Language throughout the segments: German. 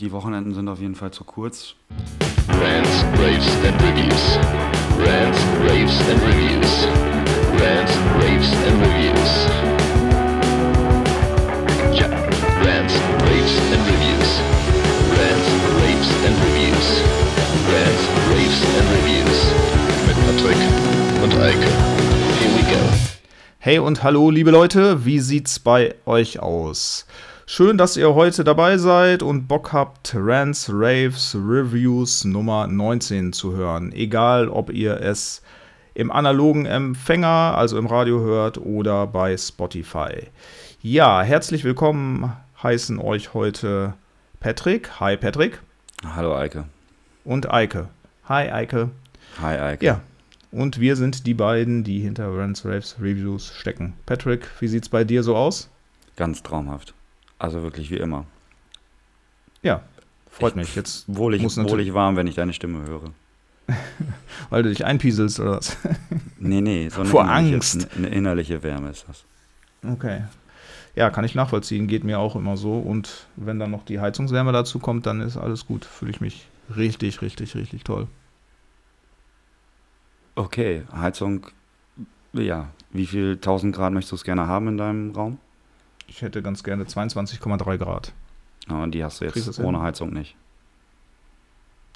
Die Wochenenden sind auf jeden Fall zu kurz. Rants, Raves and Reviews. Rants, Raves and Reviews. Rants, Raves and Reviews. Ja, Rants, Raves and Reviews. Rants, Raves and Reviews. Rants, Raves and Reviews. Mit Patrick und Eike. Here we go. Hey und hallo, liebe Leute, wie sieht's bei euch aus? Schön, dass ihr heute dabei seid und Bock habt, Rants, Raves, Reviews Nummer 19 zu hören. Egal, ob ihr es im analogen Empfänger, also im Radio hört oder bei Spotify. Ja, herzlich willkommen heißen euch heute Patrick. Hi Patrick. Hallo Eike. Und Eike. Hi Eike. Hi Eike. Ja. Und wir sind die beiden, die hinter Rants, Raves, Reviews stecken. Patrick, wie sieht's bei dir so aus? Ganz traumhaft. Also wirklich wie immer. Ja, freut mich. Jetzt Wohlig, muss wohlig warm, wenn ich deine Stimme höre. Weil du dich einpieselst oder was? Nee, nee, so Vor Angst. eine innerliche Wärme ist das. Okay. Ja, kann ich nachvollziehen. Geht mir auch immer so. Und wenn dann noch die Heizungswärme dazu kommt, dann ist alles gut. Fühle ich mich richtig, richtig, richtig toll. Okay, Heizung, ja. Wie viel 1000 Grad möchtest du es gerne haben in deinem Raum? Ich hätte ganz gerne 22,3 Grad. Ja, und die hast du jetzt ohne hin? Heizung nicht.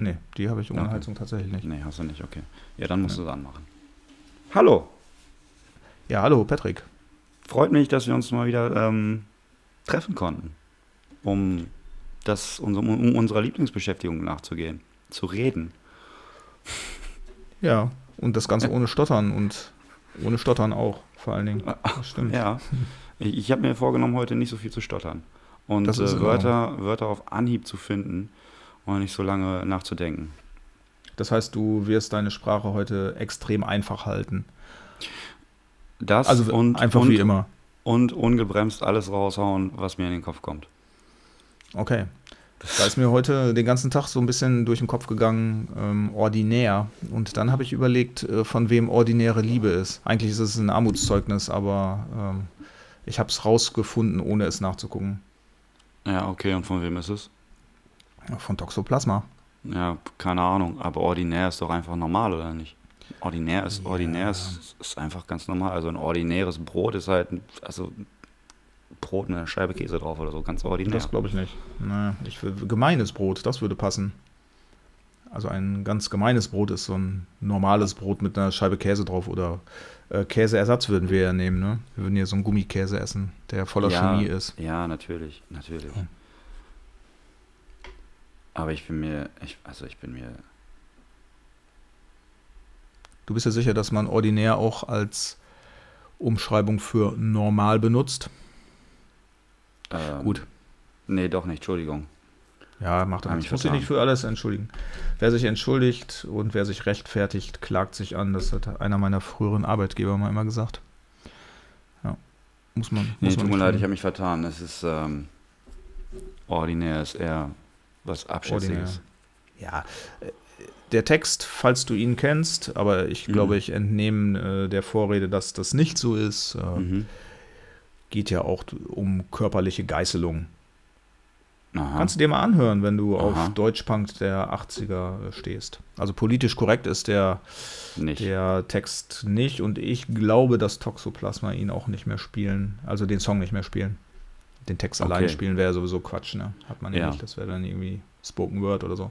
Nee, die habe ich ohne Okay. Heizung tatsächlich nicht. Nee, hast du nicht, okay. Ja, dann musst du es anmachen. Hallo, Ja, hallo, Patrick. freut mich, dass wir uns mal wieder ähm, treffen konnten, um, das, um, um unserer Lieblingsbeschäftigung nachzugehen, zu reden. Ja, und das Ganze ohne Stottern und ohne Stottern auch, vor allen Dingen. Das stimmt. Ja, ich, ich habe mir vorgenommen, heute nicht so viel zu stottern und äh, Wörter, Wörter auf Anhieb zu finden und nicht so lange nachzudenken. Das heißt, du wirst deine Sprache heute extrem einfach halten. Das Also und, einfach und, wie immer. Und ungebremst alles raushauen, was mir in den Kopf kommt. Okay. Da ist mir heute den ganzen Tag so ein bisschen durch den Kopf gegangen, ähm, ordinär. Und dann habe ich überlegt, äh, von wem ordinäre Liebe ist. Eigentlich ist es ein Armutszeugnis, aber ähm, ich habe es rausgefunden, ohne es nachzugucken. Ja, okay, und von wem ist es? Von Toxoplasma. Ja, keine Ahnung, aber ordinär ist doch einfach normal, oder nicht? Ordinär ist, ordinär ist, ist einfach ganz normal. Also ein ordinäres Brot ist halt, also Brot mit einer Scheibe Käse drauf oder so, ganz ordinär. Das glaube ich nicht. Naja, ich will, gemeines Brot, das würde passen. Also ein ganz gemeines Brot ist so ein normales Brot mit einer Scheibe Käse drauf oder äh, Käseersatz würden wir ja nehmen, ne? Wir würden hier so einen Gummikäse essen, der voller ja, Chemie ist. Ja, natürlich, natürlich. Ja. Aber ich bin mir, ich, also ich bin mir, Du bist ja sicher, dass man ordinär auch als Umschreibung für normal benutzt? ähm, Gut. Nee, doch nicht, Entschuldigung. Ja, macht er mich nicht. Muss sich nicht für alles entschuldigen. Wer sich entschuldigt und wer sich rechtfertigt, klagt sich an. Das hat einer meiner früheren Arbeitgeber mal immer gesagt. Ja. Muss man. Nee, muss tut man mir leid, ich habe mich vertan. Es ist, ähm, ordinär ist eher was Abschätziges. Ja, äh, der Text, falls du ihn kennst, aber ich Mhm. glaube, ich entnehme äh, der Vorrede, dass das nicht so ist, äh, Mhm. geht ja auch um körperliche Geißelung. Aha. Kannst du dir mal anhören, wenn du Aha. auf Deutschpunk der 80er stehst. Also politisch korrekt ist der, nicht. der Text nicht und ich glaube, dass Toxoplasma ihn auch nicht mehr spielen, also den Song nicht mehr spielen. Den Text Okay. alleine spielen wäre sowieso Quatsch, ne? Hat man ja, Ja. nicht. Das wäre dann irgendwie Spoken Word oder so.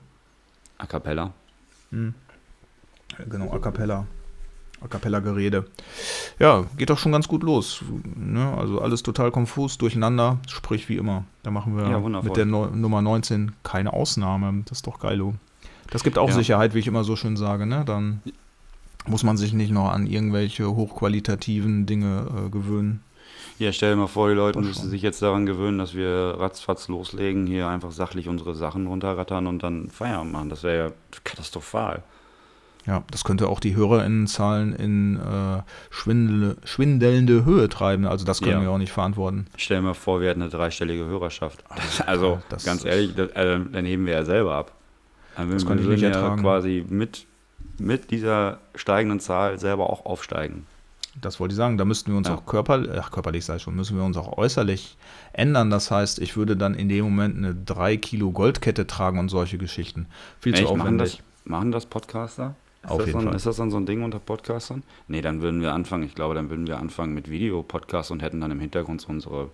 A cappella. Hm. Genau, A Cappella. A Cappella Gerede. Ja, geht doch schon ganz gut los. Ne? Also alles total konfus, durcheinander, sprich wie immer. Da machen wir Ja, mit der Neu- Nummer 19 keine Ausnahme. Das ist doch geilo. Das gibt auch Ja. Sicherheit, wie ich immer so schön sage. Ne? Dann muss man sich nicht noch an irgendwelche hochqualitativen Dinge äh, gewöhnen. Ja, stell dir mal vor, die Leute müssen sich jetzt daran gewöhnen, dass wir ratzfatz loslegen, hier einfach sachlich unsere Sachen runterrattern und dann Feierabend machen. Das wäre ja katastrophal. Ja, das könnte auch die HörerInnenzahlen in äh, schwindel schwindelnde Höhe treiben. Also das können Ja. wir auch nicht verantworten. Stell dir mal vor, wir hätten eine dreistellige Hörerschaft. Also, das ganz ist- ehrlich, das, äh, dann heben wir ja selber ab. Dann Das wir ich würden nicht ja ertragen. quasi mit, mit dieser steigenden Zahl selber auch aufsteigen. das wollte ich sagen, da müssten wir uns Ja. auch körperlich, ach, körperlich sei schon, müssen wir uns auch äußerlich ändern. Das heißt, ich würde dann in dem Moment eine 3 Kilo Goldkette tragen und solche Geschichten. Viel zu Echt, machen das, aufwendig. machen das Podcaster? Ist Auf das jeden dann, Fall. Ist das dann so ein Ding unter Podcastern? Nee, dann würden wir anfangen. Ich glaube, dann würden wir anfangen mit Videopodcasts und hätten dann im Hintergrund so unsere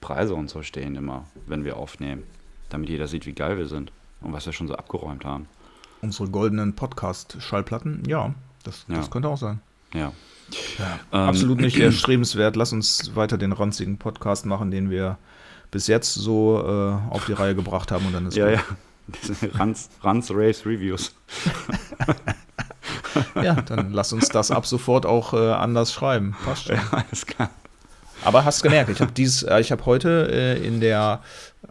Preise und so stehen immer, wenn wir aufnehmen. Damit jeder sieht, wie geil wir sind und was wir schon so abgeräumt haben. Unsere goldenen Podcast-Schallplatten, ja, das, Ja. das könnte auch sein. Ja. Ähm, Absolut nicht erstrebenswert. Lass uns weiter den ranzigen Podcast machen, den wir bis jetzt so äh, auf die Reihe gebracht haben und dann ist Ja, gut. ja. Ranz, Ranz Race Reviews. ja, dann lass uns das ab sofort auch äh, anders schreiben. Passt schon. Ja, alles klar. Aber hast gemerkt, ich habe dies, äh, ich habe heute äh, in der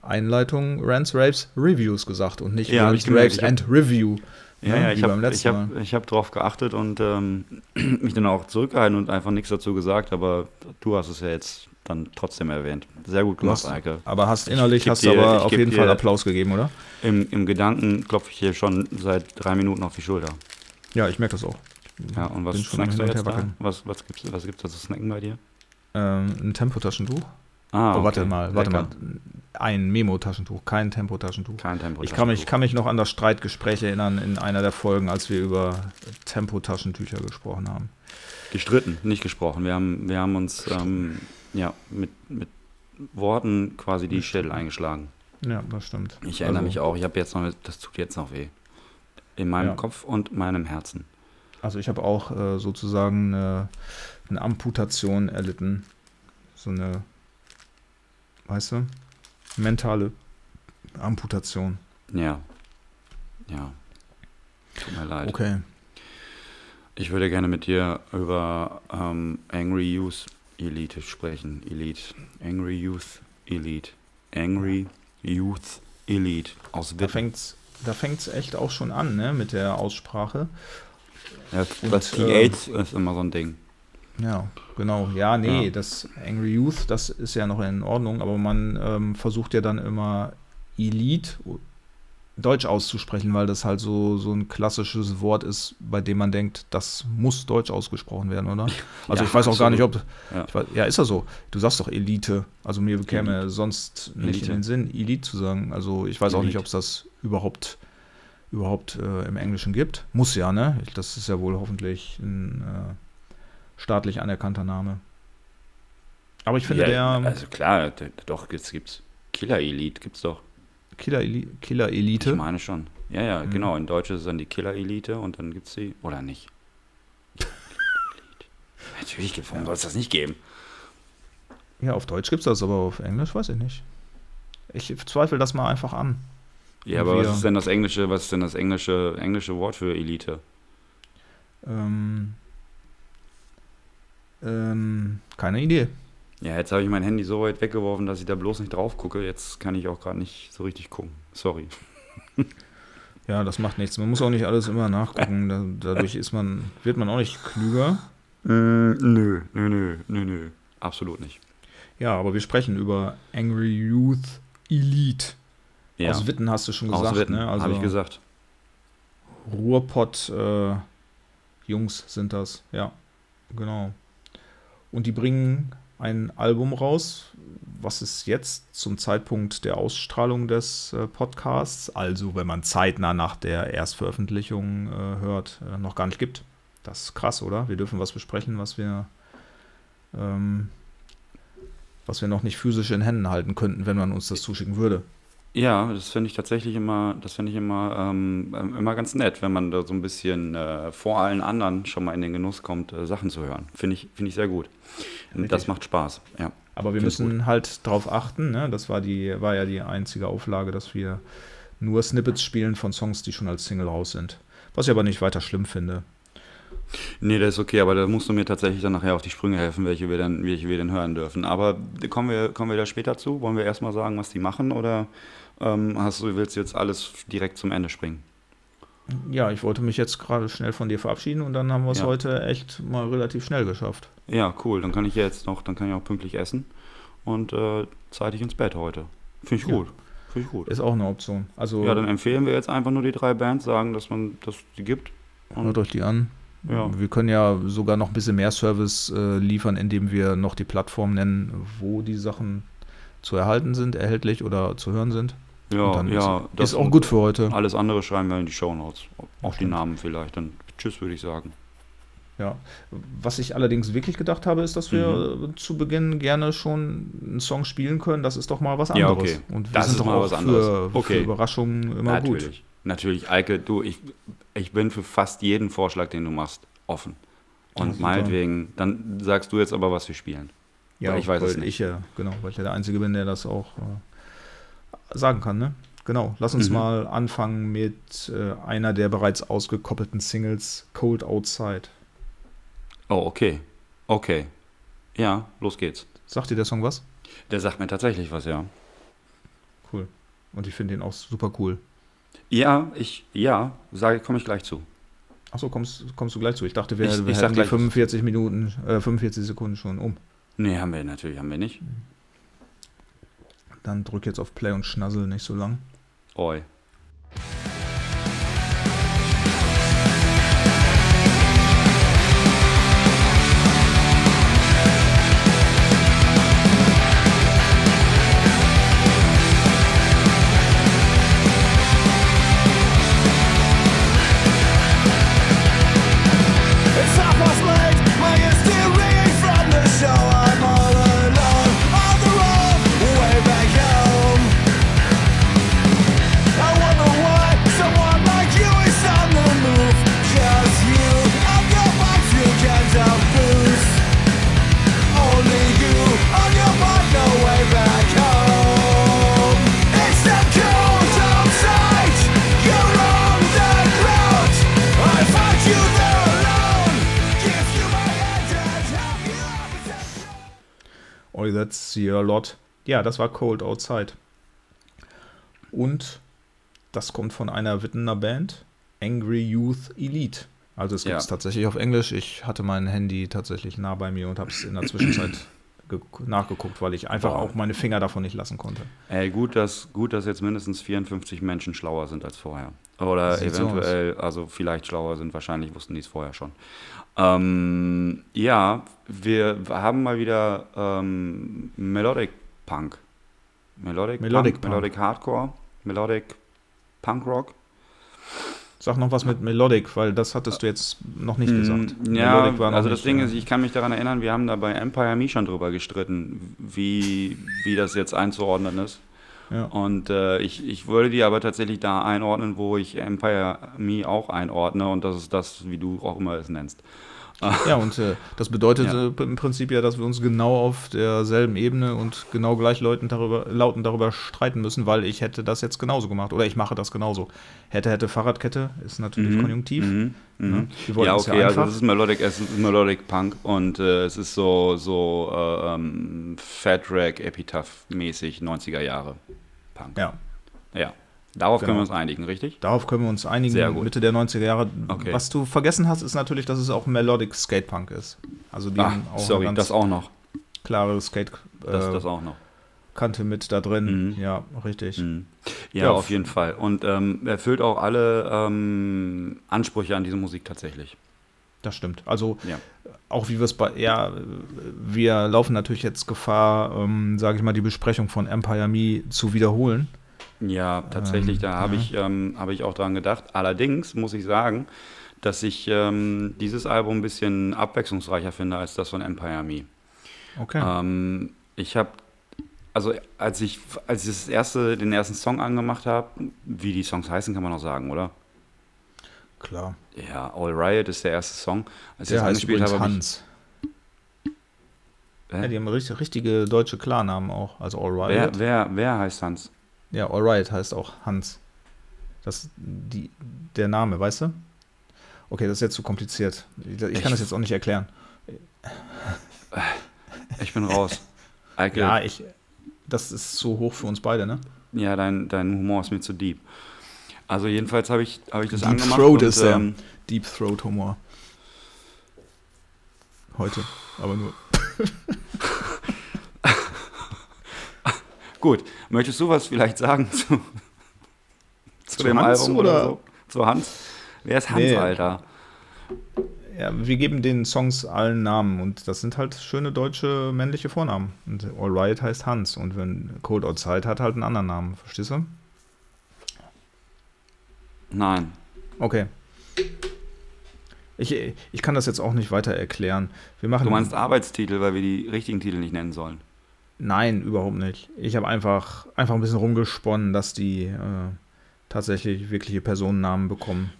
Einleitung Rants, Raves, Reviews gesagt und nicht Ja, Rants, hab- and Review. Ja, ne, ja, ich habe ich hab, ich hab drauf geachtet und ähm, mich dann auch zurückgehalten und einfach nichts dazu gesagt, aber du hast es ja jetzt dann trotzdem erwähnt. Sehr gut gemacht, Eike. aber hast innerlich hast du aber auf jeden Fall Applaus gegeben, oder? Im, Im Gedanken klopfe ich hier schon seit drei Minuten auf die Schulter. Ja, ich merke das auch. Ja, und was snackst du jetzt da? Was, was gibt's, was gibt's da zu snacken bei dir? Ähm, ein Tempotaschentuch. Ah, Oh, warte okay. mal, warte Lecker. mal. Ein Memo-Taschentuch, kein Tempotaschentuch. Kein Tempo. Ich kann, mich, kann mich noch an das Streitgespräch erinnern in einer der Folgen, als wir über Tempotaschentücher gesprochen haben. Gestritten, nicht gesprochen. Wir haben, wir haben uns ähm, ja, mit, mit Worten quasi die Schädel eingeschlagen. Ja, das stimmt. Ich erinnere also, mich auch, ich habe jetzt noch, das tut jetzt noch weh. In meinem Ja. Kopf und meinem Herzen. Also ich habe auch äh, sozusagen eine, eine Amputation erlitten. So eine, weißt du, mentale Amputation. Ja. Ja. Tut mir leid. Okay. Ich würde gerne mit dir über ähm, Angry Youth Elite sprechen. Elite. Angry Youth Elite. Angry Youth Elite aus Da Witten. fängt's, da fängt's echt auch schon an, ne, mit der Aussprache. Ja, das die äh, ist immer so ein Ding. Ja, genau. Ja, nee, Ja. das Angry Youth, das ist ja noch in Ordnung, aber man ähm, versucht ja dann immer Elite Deutsch auszusprechen, weil das halt so, so ein klassisches Wort ist, bei dem man denkt, das muss Deutsch ausgesprochen werden, oder? Also Ja, ich weiß auch gar nicht, ob. Ja. Weiß, ja, ist das so. Du sagst doch Elite. Also mir bekäme sonst nicht Elite. in den Sinn, Elite zu sagen. Also ich weiß auch nicht, Elite. ob es das überhaupt, überhaupt äh, im Englischen gibt. Muss ja, ne? Ich, das ist ja wohl hoffentlich ein äh, staatlich anerkannter Name. Aber ich finde, ja, der Also klar, d- doch, jetzt gibt's Killer Elite, gibt's doch. Killer, Eli Killer Ich Elite. meine schon. Ja, ja, Mhm. genau. In Deutsch ist es dann die Killer Elite und dann gibt's die. Oder nicht? Natürlich, warum soll es das nicht geben? Ja, auf Deutsch gibt es das, aber auf Englisch weiß ich nicht. Ich zweifle das mal einfach an. Ja, aber Wir- was ist denn das englische, was ist denn das englische, englische Wort für Elite? Ähm, ähm, keine Idee. Ja, jetzt habe ich mein Handy so weit weggeworfen, dass ich da bloß nicht drauf gucke. Jetzt kann ich auch gerade nicht so richtig gucken. Sorry. Ja, das macht nichts. Man muss auch nicht alles immer nachgucken. Da, dadurch ist man, wird man auch nicht klüger. Äh, nö, nö, nö, nö, nö. Absolut nicht. Ja, aber wir sprechen über Angry Youth Elite. Ja, Aus Witten hast du schon aus gesagt, Witten, ne? Also habe ich gesagt. Ruhrpott äh, Jungs sind das, ja, genau. Und die bringen ein Album raus, was es jetzt zum Zeitpunkt der Ausstrahlung des äh, Podcasts, also wenn man zeitnah nach der Erstveröffentlichung äh, hört, äh, noch gar nicht gibt. Das ist krass, oder? Wir dürfen was besprechen, was wir, ähm, was wir noch nicht physisch in Händen halten könnten, wenn man uns das zuschicken würde. Ja, das finde ich tatsächlich immer, das finde ich immer, ähm, ähm, immer ganz nett, wenn man da so ein bisschen äh, vor allen anderen schon mal in den Genuss kommt, äh, Sachen zu hören. Finde ich, finde ich sehr gut. Und das Richtig. macht Spaß, ja. Aber wir Find's müssen halt darauf achten, ne? das war, die, war ja die einzige Auflage, dass wir nur Snippets spielen von Songs, die schon als Single raus sind. Was ich aber nicht weiter schlimm finde. Nee, das ist okay, aber da musst du mir tatsächlich dann nachher auf die Sprünge helfen, welche wir dann, welche wir denn hören dürfen. Aber kommen wir, kommen wir da später zu? Wollen wir erstmal sagen, was die machen oder ähm, hast du, willst jetzt alles direkt zum Ende springen? Ja, ich wollte mich jetzt gerade schnell von dir verabschieden und dann haben wir es Ja. heute echt mal relativ schnell geschafft. Ja, cool. Dann kann ich jetzt noch, dann kann ich auch pünktlich essen und äh, zeitig ins Bett heute. Finde ich Ja. gut. Finde ich gut. Ist auch eine Option. Also Ja, dann empfehlen wir jetzt einfach nur die drei Bands, sagen, dass man dass die gibt. hört euch die an. Ja. Wir können ja sogar noch ein bisschen mehr Service äh, liefern, indem wir noch die Plattform nennen, wo die Sachen zu erhalten sind, erhältlich oder zu hören sind. Ja, ja. ist, das ist auch gut für heute. Alles andere schreiben wir in die Shownotes. Auch die. Namen vielleicht. Dann tschüss, würde ich sagen. Ja. Was ich allerdings wirklich gedacht habe, ist, dass wir Mhm. zu Beginn gerne schon einen Song spielen können. Das ist doch mal was Ja, anderes. okay. Und wir Das sind ist doch mal auch was für, anderes. für Okay. Überraschungen immer gut. Natürlich. Natürlich, Eike, du, ich, ich bin für fast jeden Vorschlag, den du machst, offen. Ja, Und super. meinetwegen, dann sagst du jetzt aber, was wir spielen. Ja, Weil ich weiß weil es nicht. ich ja, genau, weil ich ja der Einzige bin, der das auch äh, sagen kann, ne? Genau. Lass uns Mhm. mal anfangen mit äh, einer der bereits ausgekoppelten Singles, Cold Outside. Oh, okay. Okay. Ja, los geht's. Sagt dir der Song was? Der sagt mir tatsächlich was, ja. Cool. Und ich finde den auch super cool. Ja, ich, ja, sage, komme ich gleich zu. Achso, kommst, kommst du gleich zu? Ich dachte, wir, Ich- wir ich hätten die gleich was. 45 Minuten, äh, 45 Sekunden schon um. Nee, haben wir natürlich, haben wir nicht. Dann drück jetzt auf Play und schnazzle nicht so lang. Oi. That's your lot. Ja, das war Cold Outside. Und das kommt von einer Wittener Band, Angry Youth Elite. Also es gibt es Ja. tatsächlich auf Englisch. Ich hatte mein Handy tatsächlich nah bei mir und habe es in der Zwischenzeit ge- nachgeguckt, weil ich einfach Boah. auch meine Finger davon nicht lassen konnte. Ey, gut, dass, gut, dass jetzt mindestens 54 Menschen schlauer sind als vorher. Oder Sieht so eventuell, also vielleicht schlauer sind, wahrscheinlich wussten die es vorher schon. Ähm, ja, wir haben mal wieder ähm, Melodic Punk. Melodic, Melodic Punk, Punk. Melodic Hardcore, Melodic Punk Rock. Sag noch was mit Melodic, weil das hattest du jetzt noch nicht gesagt. Mm, Ja, war noch also das Ding ist, ich kann mich daran erinnern, wir haben da bei Empire Me schon drüber gestritten, wie, wie das jetzt einzuordnen ist. Ja. Und äh, ich, ich würde die aber tatsächlich da einordnen, wo ich Empire Me auch einordne und das ist das, wie du auch immer es nennst. Ja, und äh, das bedeutet Ja. äh, im Prinzip ja, dass wir uns genau auf derselben Ebene und genau gleich lautend darüber, lautend darüber streiten müssen, weil ich hätte das jetzt genauso gemacht oder ich mache das genauso. Hätte, hätte Fahrradkette ist natürlich konjunktiv. Mhm. Ne? Mhm. Ja, ja okay, also einfach. es ist Melodic, es ist Melodic Punk und äh, es ist so, so äh, ähm, Fat Rack Epitaph mäßig 90er Jahre Punk. Ja, Ja. Darauf können Genau. wir uns einigen, richtig? darauf können wir uns einigen. Sehr gut. Mitte der 90er Jahre. Okay. Was du vergessen hast, ist natürlich, dass es auch Melodic Skatepunk ist. Also die haben auch sorry, das auch noch. klare Skate Das, äh, das auch noch. Kante mit da drin. Mhm. Ja, richtig. Mhm. Ja, Ja, auf jeden Fall. Und ähm, erfüllt auch alle ähm, Ansprüche an diese Musik tatsächlich. Das stimmt. Also Ja. auch wie wir es bei, ja, wir laufen natürlich jetzt Gefahr, ähm, sage ich mal, die Besprechung von Empire Me zu wiederholen. Ja, tatsächlich, Ähm, da habe ja. ich, ähm, habe ich auch dran gedacht. Allerdings muss ich sagen, dass ich ähm, dieses Album ein bisschen abwechslungsreicher finde als das von Empire Me. Okay. Ähm, ich habe, also als ich, als ich das erste, den ersten Song angemacht habe, wie die Songs heißen, kann man auch sagen, oder? Klar. Ja, All Riot ist der erste Song. Als ich Der das heißt angespielt habe, ich, Hans. Hä? Ja, die haben richtig, richtige deutsche Klarnamen auch. Also All wer, Riot. wer, wer heißt Hans? Ja, All Riot heißt auch Hans. Das die, der Name, weißt du? Okay, das ist jetzt zu kompliziert. Ich, ich kann das jetzt auch nicht erklären. Ich bin raus. Eike, Ja, ja, ich. Das ist zu hoch für uns beide, ne? dein, dein Humor ist mir zu deep. Also jedenfalls habe ich, habe ich das Deep angemacht. Throat und, ist der. ähm, Deep Throat Humor. Heute, aber nur. Gut, möchtest du was vielleicht sagen zu, zu, Zu dem Hans Album oder- oder so? Zu Hans? Wer ist Hans, Nee. Alter? ja, wir geben den Songs allen Namen und das sind halt schöne deutsche männliche Vornamen. Und All Right heißt Hans und wenn Cold Outside hat halt einen anderen Namen, verstehst du? Nein. Okay. Ich, ich kann das jetzt auch nicht weiter erklären. Wir machen Du meinst Arbeitstitel, weil wir die richtigen Titel nicht nennen sollen. Nein, überhaupt nicht. Ich habe einfach, einfach ein bisschen rumgesponnen, dass die äh, tatsächlich wirkliche Personennamen bekommen.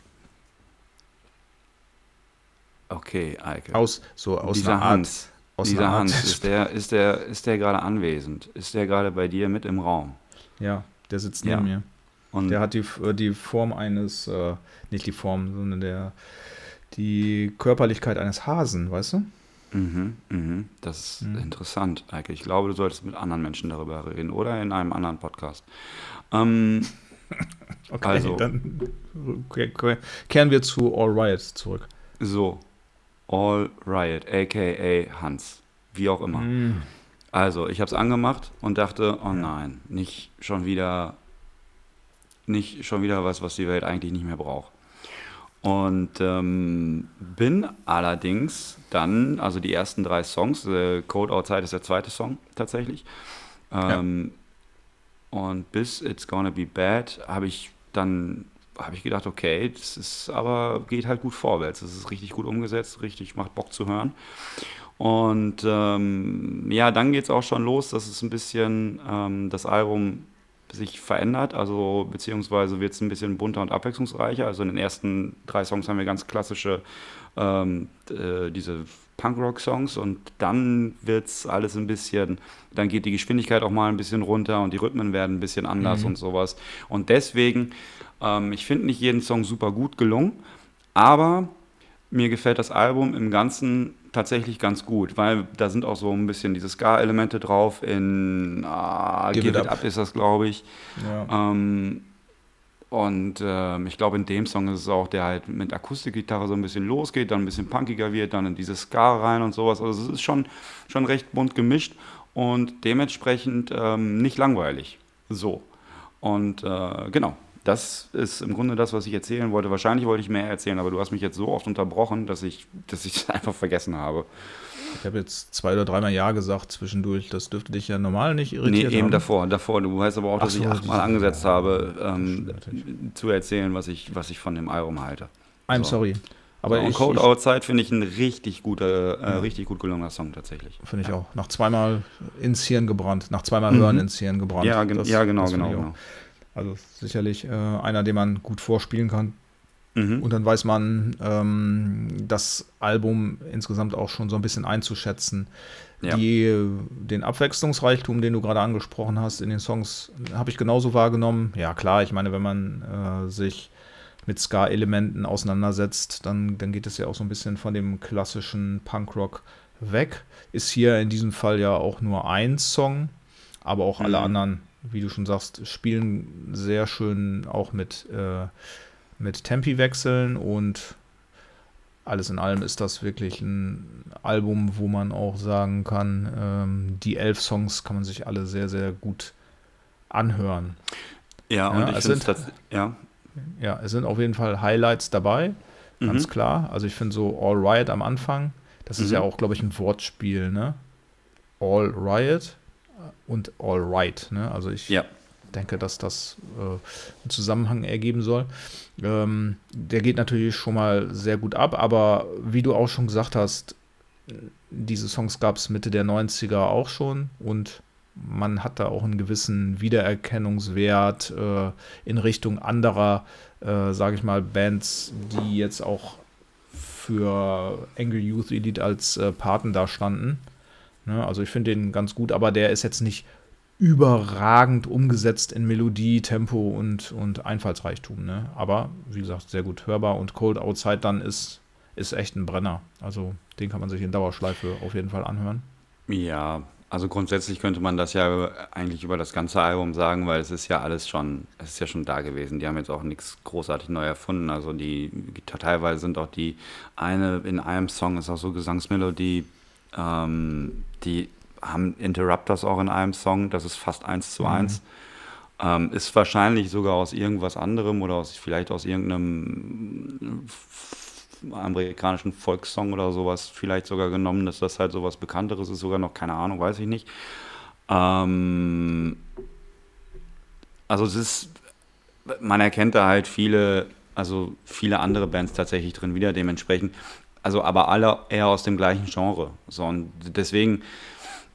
Okay, Eike. Aus, so aus dieser einer Art. Hans, aus dieser einer Art- Hans, ist der, ist der, ist der gerade anwesend? Ist der gerade bei dir mit im Raum? Ja, der sitzt Ja. neben mir. Und Der hat die, äh, die Form eines, äh, nicht die Form, sondern der, die Körperlichkeit eines Hasen, weißt du? Mhm, mhm. Das ist Mhm. interessant, Eike. Ich glaube, du solltest mit anderen Menschen darüber reden oder in einem anderen Podcast. Ähm, Okay, Also. dann ke- ke- kehren wir zu All Riot zurück. so, All Riot, aka Hans, wie auch immer. Mm. Also, ich habe es angemacht und dachte, oh nein, nicht schon wieder, nicht schon wieder was, was die Welt eigentlich nicht mehr braucht. Und ähm, bin allerdings dann, also die ersten drei Songs, äh, Code Outside ist der zweite Song tatsächlich. Ähm, Und bis It's Gonna Be Bad habe ich dann habe ich gedacht, okay, das ist aber geht halt gut vorwärts. Das ist richtig gut umgesetzt, richtig macht Bock zu hören. Und ähm, ja, dann geht es auch schon los, dass es ein bisschen ähm, das Album sich verändert, also beziehungsweise wird es ein bisschen bunter und abwechslungsreicher. Also in den ersten drei Songs haben wir ganz klassische ähm, äh, diese Punkrock-Songs und dann wird es alles ein bisschen, dann geht die Geschwindigkeit auch mal ein bisschen runter und die Rhythmen werden ein bisschen anders und sowas. Und deswegen, ähm, ich finde nicht jeden Song super gut gelungen, aber mir gefällt das Album im Ganzen tatsächlich ganz gut, weil da sind auch so ein bisschen diese Ska-Elemente drauf. In ah, Give Give, It It Up. Up ist das, glaube ich. Ja. Ähm, und ähm, ich glaube, in dem Song ist es auch, der halt mit Akustikgitarre so ein bisschen losgeht, dann ein bisschen punkiger wird, dann in diese Ska rein und sowas. Also es ist schon, schon recht bunt gemischt und dementsprechend ähm, nicht langweilig. So. Und äh, genau, das ist im Grunde das, was ich erzählen wollte. Wahrscheinlich wollte ich mehr erzählen, aber du hast mich jetzt so oft unterbrochen, dass ich dass ich es einfach vergessen habe. Ich habe jetzt zwei oder dreimal Ja gesagt zwischendurch. Das dürfte dich ja normal nicht Nee, irritieren. eben davor, davor. Du weißt aber auch, Ach dass so, ich achtmal diese- angesetzt habe, ähm, zu erzählen, was ich, was ich von dem Album halte. I'm So. sorry. Aber und ich, Code ich Outside finde ich ein richtig guter, äh, richtig gut gelungener Song tatsächlich. finde ich auch. Nach zweimal ins Hirn gebrannt. Nach zweimal Hören ins Hirn gebrannt. Mhm. Ja, gen Das- ja genau, das genau. genau. Also sicherlich äh, einer, den man gut vorspielen kann. Mhm. Und dann weiß man ähm, das Album insgesamt auch schon so ein bisschen einzuschätzen. Ja. Die, den Abwechslungsreichtum, den du gerade angesprochen hast in den Songs, habe ich genauso wahrgenommen. Ja, klar, ich meine, wenn man äh, sich mit Ska-Elementen auseinandersetzt, dann, dann geht es ja auch so ein bisschen von dem klassischen Punkrock weg. Ist hier in diesem Fall ja auch nur ein Song, aber auch alle Mhm. anderen, wie du schon sagst, spielen sehr schön auch mit, äh, mit Tempi-Wechseln und alles in allem ist das wirklich ein Album, wo man auch sagen kann, ähm, die elf Songs kann man sich alle sehr, sehr gut anhören. Ja, und Ja, ich es finde das, ja. Ja, es sind auf jeden Fall Highlights dabei, ganz Mhm. klar. Also ich finde so All Riot am Anfang, das ist Mhm. ja auch, glaube ich, ein Wortspiel, ne? All Riot und All Right, ne? Also ich Ja. denke, dass das äh, einen Zusammenhang ergeben soll. Ähm, der geht natürlich schon mal sehr gut ab, aber wie du auch schon gesagt hast, diese Songs gab es Mitte der 90er auch schon und man hat da auch einen gewissen Wiedererkennungswert äh, in Richtung anderer, äh, sage ich mal, Bands, die jetzt auch für Angry Youth Elite als äh, Paten da standen. Ne? Also ich finde den ganz gut, aber der ist jetzt nicht überragend umgesetzt in Melodie, Tempo und, und Einfallsreichtum. Ne? Aber wie gesagt, sehr gut hörbar und Cold Outside dann ist, ist echt ein Brenner. Also den kann man sich in Dauerschleife auf jeden Fall anhören. Ja, also grundsätzlich könnte man das ja eigentlich über das ganze Album sagen, weil es ist ja alles schon, es ist ja schon da gewesen. Die haben jetzt auch nichts großartig neu erfunden. Also die teilweise sind auch die eine in einem Song ist auch so Gesangsmelodie, ähm, die haben Interrupters auch in einem Song, das ist fast eins zu eins. Ähm, ist wahrscheinlich sogar aus irgendwas anderem oder aus, vielleicht aus irgendeinem amerikanischen Volkssong oder sowas vielleicht sogar genommen, dass das halt sowas Bekannteres ist, sogar noch, keine Ahnung, weiß ich nicht. Ähm, also es ist, man erkennt da halt viele, also viele andere Bands tatsächlich drin wieder, dementsprechend, also aber alle eher aus dem gleichen Genre. So, und deswegen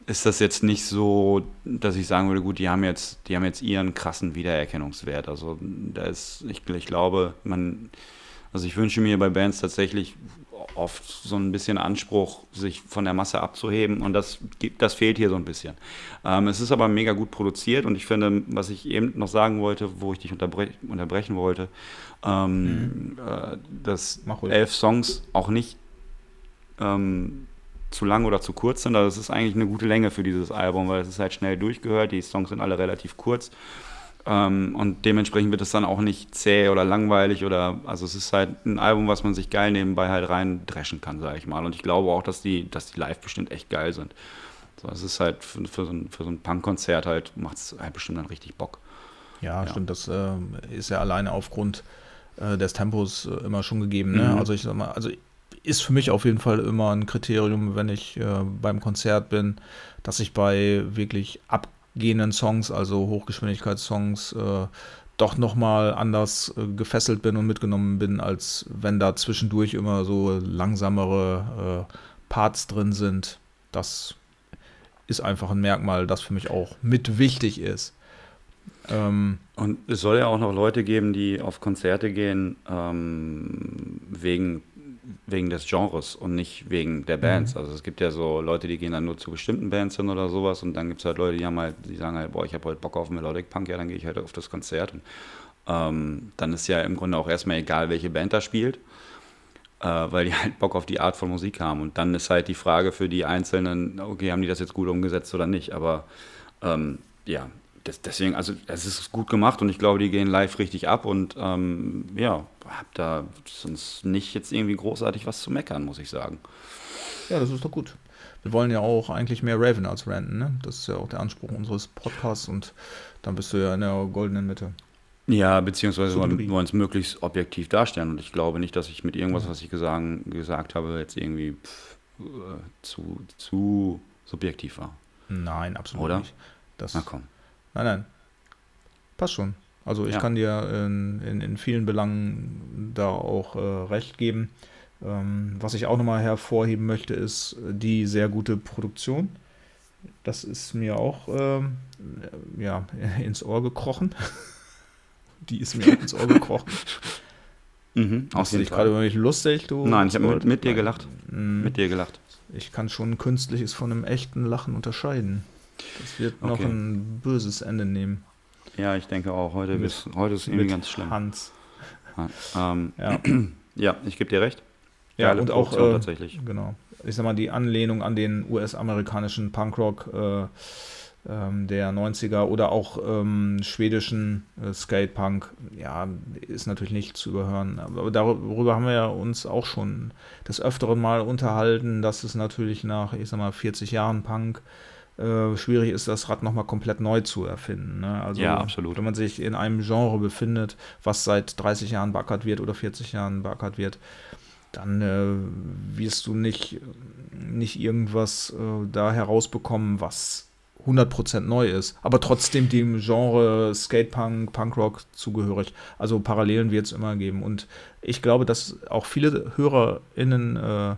ist das jetzt nicht so, dass ich sagen würde, gut, die haben jetzt, die haben jetzt ihren krassen Wiedererkennungswert. Also da ist, ich, ich glaube, man, also ich wünsche mir bei Bands tatsächlich oft so ein bisschen Anspruch, sich von der Masse abzuheben und das, das fehlt hier so ein bisschen. Ähm, es ist aber mega gut produziert und ich finde, was ich eben noch sagen wollte, wo ich dich unterbre unterbrechen wollte, ähm, äh, dass elf Songs auch nicht ähm, zu lang oder zu kurz sind. Also es ist eigentlich eine gute Länge für dieses Album, weil es ist halt schnell durchgehört. Die Songs sind alle relativ kurz. Ähm, und dementsprechend wird es dann auch nicht zäh oder langweilig oder also es ist halt ein Album, was man sich geil nebenbei halt reindreschen kann, sage ich mal. Und ich glaube auch, dass die, dass die live bestimmt echt geil sind. So, es ist halt für, für so ein, für so ein Punk-Konzert halt, macht es halt bestimmt dann richtig Bock. Ja, Ja. stimmt. Das ähm, ist ja alleine aufgrund äh, des Tempos äh, immer schon gegeben. Ne? Mhm. Also ich sag mal, also ist für mich auf jeden Fall immer ein Kriterium, wenn ich äh, beim Konzert bin, dass ich bei wirklich abgehenden Songs, also Hochgeschwindigkeitssongs, äh, doch nochmal anders äh, gefesselt bin und mitgenommen bin, als wenn da zwischendurch immer so langsamere äh, Parts drin sind. Das ist einfach ein Merkmal, das für mich auch mit wichtig ist. Ähm, Und es soll ja auch noch Leute geben, die auf Konzerte gehen ähm, wegen, wegen des Genres und nicht wegen der Bands. Also es gibt ja so Leute, die gehen dann nur zu bestimmten Bands hin oder sowas und dann gibt es halt Leute, die haben halt, die sagen halt, boah, ich habe heute Bock auf Melodic Punk, ja, dann gehe ich halt auf das Konzert. Und, ähm, dann ist ja im Grunde auch erstmal egal, welche Band da spielt. Äh, weil die halt Bock auf die Art von Musik haben. Und dann ist halt die Frage für die Einzelnen, okay, haben die das jetzt gut umgesetzt oder nicht? Aber ähm, ja, das, deswegen, also es ist gut gemacht und ich glaube, die gehen live richtig ab und ähm, ja, hab da sonst nicht jetzt irgendwie großartig was zu meckern, muss ich sagen. Ja, das ist doch gut. Wir wollen ja auch eigentlich mehr Raven als ranten, ne? Das ist ja auch der Anspruch unseres Podcasts und dann bist du ja in der goldenen Mitte. Ja, beziehungsweise So wollen wollen es möglichst objektiv darstellen und ich glaube nicht, dass ich mit irgendwas, was ich gesagt, gesagt habe, jetzt irgendwie pff, äh, zu, zu subjektiv war. Nein, absolut Oder? nicht. Das, Na komm. Nein, nein. Passt schon. Also ich Ja. kann dir in, in, in vielen Belangen da auch äh, recht geben. Ähm, was ich auch nochmal hervorheben möchte, ist die sehr gute Produktion. Das ist mir auch ähm, ja, ins Ohr gekrochen. Die ist mir ins Ohr gekrochen. Mhm, Hast du dich gerade über mich lustig? Du Nein, ich habe mit, mit dir gelacht. Mm, Mit dir gelacht. Ich kann schon ein künstliches von einem echten Lachen unterscheiden. Das wird noch Okay. ein böses Ende nehmen. Ja, ich denke auch. Heute, Mit- ist, heute ist irgendwie ganz schlimm. Hans. Ähm, Ja, ja, ich gebe dir recht. ja Geile und auch äh, tatsächlich. genau. Ich sag mal, die Anlehnung an den US-amerikanischen Punkrock äh, ähm, der 90er oder auch ähm, schwedischen äh, Skatepunk, ja, ist natürlich nicht zu überhören. Aber darüber haben wir ja uns auch schon des Öfteren mal unterhalten, dass es natürlich nach, ich sag mal, 40 Jahren Punk äh, schwierig ist, das Rad nochmal komplett neu zu erfinden. Ne? Also, Ja, absolut. Wenn man sich in einem Genre befindet, was seit 30 Jahren beackert wird oder 40 Jahren beackert wird, dann äh, wirst du nicht, nicht irgendwas äh, da herausbekommen, was 100% neu ist, aber trotzdem dem Genre Skatepunk, Punkrock zugehörig. Also Parallelen wird es immer geben. Und ich glaube, dass auch viele HörerInnen äh,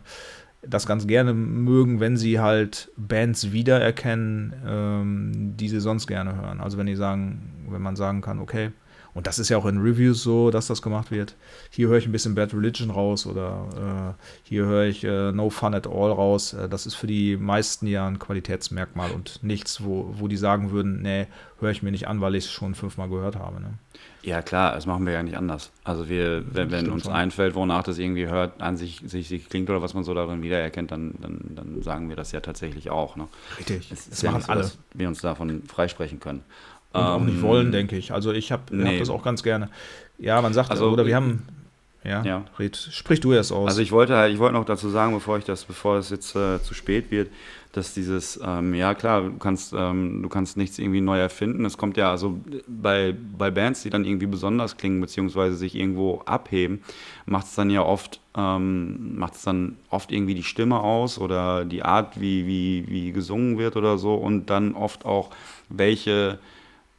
das ganz gerne mögen, wenn sie halt Bands wiedererkennen, ähm, die sie sonst gerne hören. Also wenn die sagen, wenn man sagen kann, okay, und das ist ja auch in Reviews so, dass das gemacht wird. Hier höre ich ein bisschen Bad Religion raus oder äh, hier höre ich äh, No Fun at All raus. Äh, das ist für die meisten ja ein Qualitätsmerkmal und nichts, wo, wo die sagen würden, nee, höre ich mir nicht an, weil ich es schon fünfmal gehört habe. Ne? Ja, klar, das machen wir ja nicht anders. Also wir, wenn, wenn uns schon. einfällt, wonach das irgendwie hört, an sich, sich, sich klingt oder was man so darin wiedererkennt, dann, dann, dann sagen wir das ja tatsächlich auch. Ne? Richtig. Es Das ja machen nicht so, alle. dass wir uns davon freisprechen können. Und auch nicht Ähm, wollen, denke ich. Also ich habe nee. hab das auch ganz gerne. Ja, man sagt, Also, oder wir haben, Ja, Ja. Red, sprich du erst aus. Also ich wollte halt, ich wollte noch dazu sagen, bevor ich das, bevor es jetzt äh, zu spät wird, dass dieses, ähm, ja klar, du kannst, ähm, du kannst nichts irgendwie neu erfinden. Es kommt ja also bei, bei Bands, die dann irgendwie besonders klingen, beziehungsweise sich irgendwo abheben, macht es dann ja oft, ähm, macht es dann oft irgendwie die Stimme aus oder die Art, wie, wie, wie gesungen wird oder so und dann oft auch welche,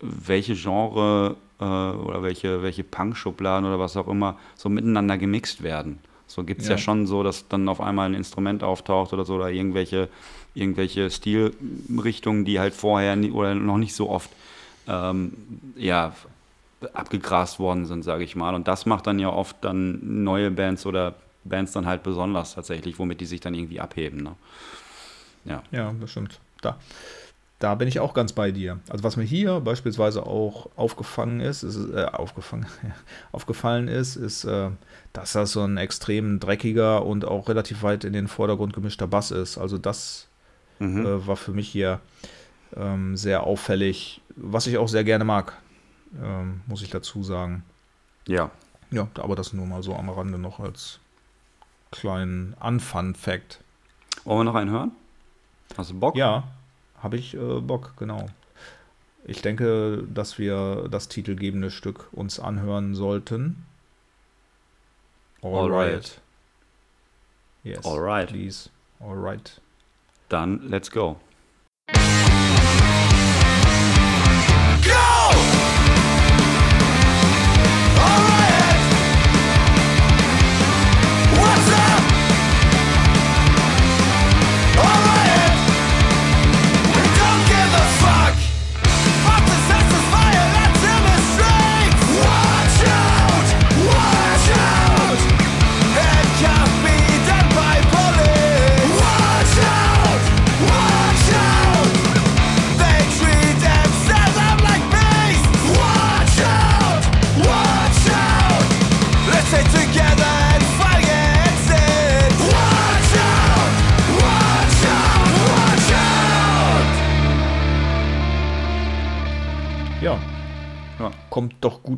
welche Genre äh, oder welche, welche Punk-Schubladen oder was auch immer so miteinander gemixt werden. So gibt es ja. Ja. schon so, dass dann auf einmal ein Instrument auftaucht oder so oder irgendwelche, irgendwelche Stilrichtungen, die halt vorher nie, oder noch nicht so oft ähm, ja, abgegrast worden sind, sage ich mal. Und das macht dann ja oft dann neue Bands oder Bands dann halt besonders tatsächlich, womit die sich dann irgendwie abheben. Ne? Ja. Ja, das stimmt. Da, da bin ich auch ganz bei dir. Also was mir hier beispielsweise auch aufgefangen ist, ist äh, aufgefangen, aufgefallen ist, ist, äh, dass das so ein extrem dreckiger und auch relativ weit in den Vordergrund gemischter Bass ist. Also das Mhm. äh, war für mich hier ähm, sehr auffällig, was ich auch sehr gerne mag, ähm, muss ich dazu sagen. ja. Ja, aber das nur mal so am Rande noch als kleinen Unfun-Fact. Wollen wir noch einen hören? Hast du Bock? Ja, habe ich äh, Bock, genau. Ich denke, dass wir das titelgebende Stück uns anhören sollten. Alright. Yes. Alright. Please. Alright. Dann let's go. Go! Alright! What's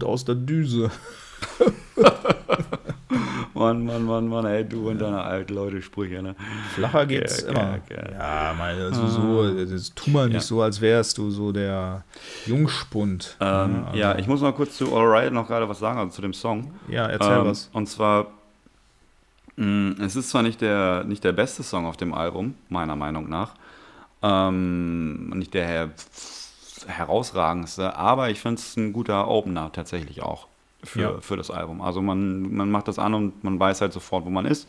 aus der Düse. Mann, Mann, Mann, Mann, ey, du und deine Altleute-Sprüche, ne? Flacher geht's Ja, immer. ja, ja. Ja, mal, also so, das tu mal nicht Ja. so, als wärst du so der Jungspund. Ähm, also- ja, ich muss mal kurz zu Alright noch gerade was sagen, also zu dem Song. ja, erzähl Ähm, was. Und zwar, mh, es ist zwar nicht der, nicht der beste Song auf dem Album, meiner Meinung nach, ähm, und nicht der her herausragendste, aber ich finde es ein guter Opener tatsächlich auch für, Ja. für das Album. Also man, man macht das an und man weiß halt sofort, wo man ist.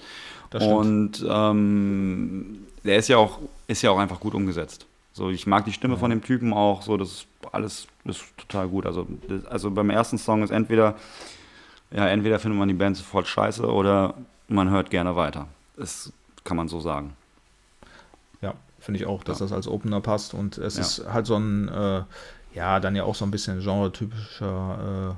Und ähm, der ist ja auch, ist ja auch einfach gut umgesetzt. So, ich mag die Stimme von dem Typen auch, so, das ist alles ist total gut. Also, das, also beim ersten Song ist entweder, ja, entweder findet man die Band sofort scheiße oder man hört gerne weiter. Das kann man so sagen. Finde ich auch, dass Ja. das als Opener passt und es Ja. ist halt so ein, äh, ja, dann ja auch so ein bisschen genretypischer,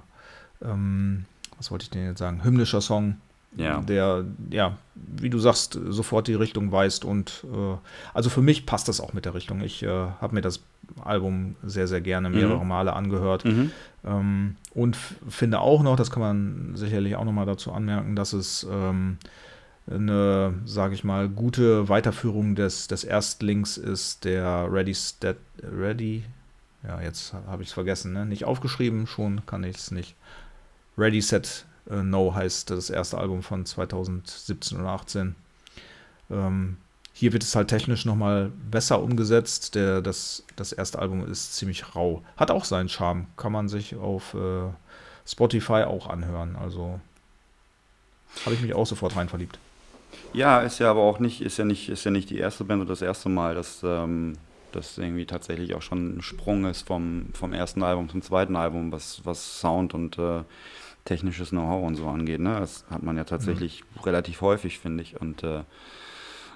äh, ähm, was wollte ich denn jetzt sagen, hymnischer Song, Ja. der, ja, wie du sagst, sofort die Richtung weist und äh, also für mich passt das auch mit der Richtung. Ich äh, habe mir das Album sehr, sehr gerne mehrere Mhm. Male angehört Mhm. ähm, und finde auch noch, das kann man sicherlich auch noch mal dazu anmerken, dass es ähm, eine, sage ich mal, gute Weiterführung des, des Erstlings ist, der Ready Stat, Ready, ja, jetzt habe ich es vergessen, ne? nicht aufgeschrieben, schon kann ich es nicht. Ready Set äh, No heißt das erste Album von 2017 oder 18. Ähm, hier wird es halt technisch nochmal besser umgesetzt. Der, das, das erste Album ist ziemlich rau. Hat auch seinen Charme. Kann man sich auf äh, Spotify auch anhören. Also habe ich mich auch sofort rein verliebt. Ja, ist ja aber auch nicht, ist ja nicht, ist ja nicht die erste Band oder das erste Mal, dass ähm, das irgendwie tatsächlich auch schon ein Sprung ist vom, vom ersten Album zum zweiten Album, was, was Sound und äh, technisches Know-how und so angeht. Ne? Das hat man ja tatsächlich relativ häufig, finde ich. Und äh,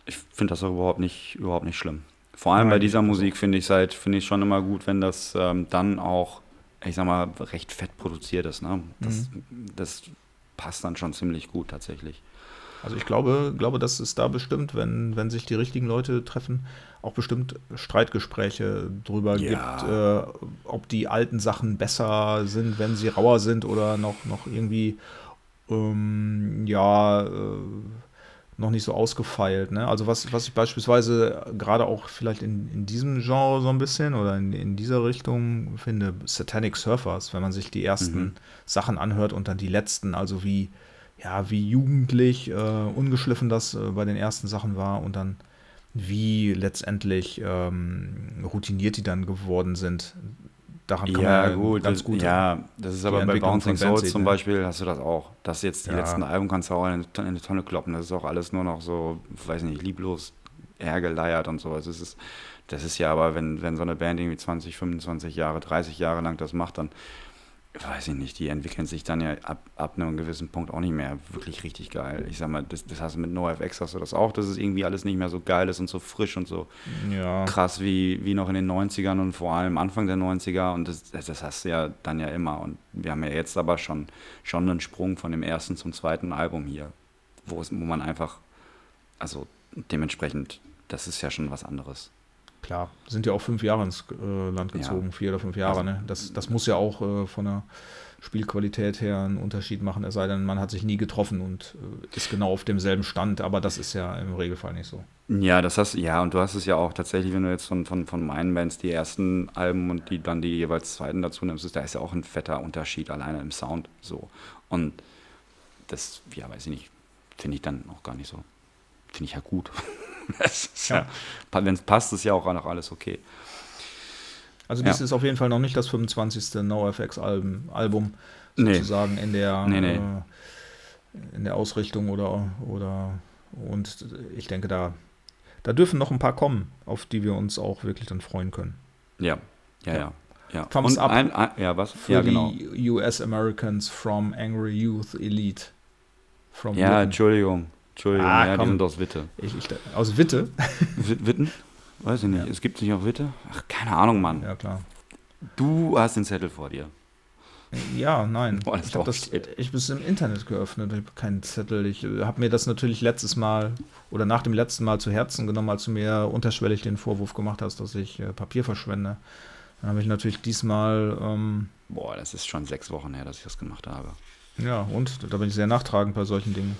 ich finde das auch überhaupt nicht, überhaupt nicht schlimm. Vor allem Nein, bei dieser Musik finde ich es halt, finde ich schon immer gut, wenn das ähm, dann auch, ich sag mal, recht fett produziert ist. Ne? Das, das passt dann schon ziemlich gut tatsächlich. Also ich glaube, glaube, dass es da bestimmt, wenn, wenn sich die richtigen Leute treffen, auch bestimmt Streitgespräche drüber Ja. gibt, äh, ob die alten Sachen besser sind, wenn sie rauer sind oder noch, noch irgendwie ähm, ja, äh, noch nicht so ausgefeilt. Ne? Also was, was ich beispielsweise gerade auch vielleicht in, in diesem Genre so ein bisschen oder in, in dieser Richtung finde, Satanic Surfers, wenn man sich die ersten Sachen anhört und dann die letzten, also wie, ja, wie jugendlich, äh, ungeschliffen das äh, bei den ersten Sachen war und dann wie letztendlich ähm, routiniert die dann geworden sind. Daran kann Ja, man gut, ganz das, gut. Ja, das ist aber bei Bouncing Souls sieht, zum ne? Beispiel, hast du das auch. Das jetzt, die Ja. letzten Alben kannst du auch in eine, Tonne- kloppen. Das ist auch alles nur noch so, weiß nicht, lieblos hergeleiert und so. Also es ist, das ist ja aber, wenn, wenn so eine Band irgendwie 20, 25 Jahre, 30 Jahre lang das macht, dann weiß ich nicht, die entwickeln sich dann ja ab, ab einem gewissen Punkt auch nicht mehr wirklich richtig geil. Ich sag mal, das, das hast du mit NoFX hast du das auch, dass es irgendwie alles nicht mehr so geil ist und so frisch und so Ja, krass wie, wie noch in den 90ern und vor allem Anfang der 90er und das, das, hast du ja dann ja immer und wir haben ja jetzt aber schon, schon einen Sprung von dem ersten zum zweiten Album hier, wo, es, wo man einfach, also dementsprechend, das ist ja schon was anderes. Klar. Sind ja auch fünf Jahre ins äh, Land gezogen, vier oder fünf Jahre. Also- ne? das, das muss ja auch äh, von der Spielqualität her einen Unterschied machen, es sei denn, man hat sich nie getroffen und äh, ist genau auf demselben Stand, aber das ist ja im Regelfall nicht so. Ja, das hast ja, und du hast es ja auch tatsächlich, wenn du jetzt von, von, von meinen Bands die ersten Alben und die dann die jeweils zweiten dazu nimmst, ist, da ist ja auch ein fetter Unterschied alleine im Sound so. Und das, ja, weiß ich nicht, finde ich dann auch gar nicht so. Finde ich ja gut. ja, wenn es passt, ist ja auch noch alles okay. Also Ja. dies ist auf jeden Fall noch nicht das 25. NoFX-Album Album, Nee. sozusagen in der, Nee, nee. Äh, in der Ausrichtung oder, oder und ich denke, da, da dürfen noch ein paar kommen, auf die wir uns auch wirklich dann freuen können. Ja, ja, Ja. ja. ja. Thumbs und up ein, ein, ja, was? Für ja, genau. die US Americans from Angry Youth Elite. From Ja, Witten. Entschuldigung. Entschuldigung, Ah, ja, die komm. sind aus Witte. ich, ich, aus Witte? Wit- Witten? Weiß ich nicht. Ja. Es gibt nicht auch Witte? Ach, keine Ahnung, Mann. Ja, klar. Du hast den Zettel vor dir. Ja, nein. Boah, ich habe das ich bis im Internet geöffnet. Ich habe keinen Zettel. Ich äh, habe mir das natürlich letztes Mal oder nach dem letzten Mal zu Herzen genommen, als du mir unterschwellig den Vorwurf gemacht hast, dass ich äh, Papier verschwende. Dann habe ich natürlich diesmal, ähm, Boah, das ist schon sechs Wochen her, dass ich das gemacht habe. ja, und da bin ich sehr nachtragend bei solchen Dingen.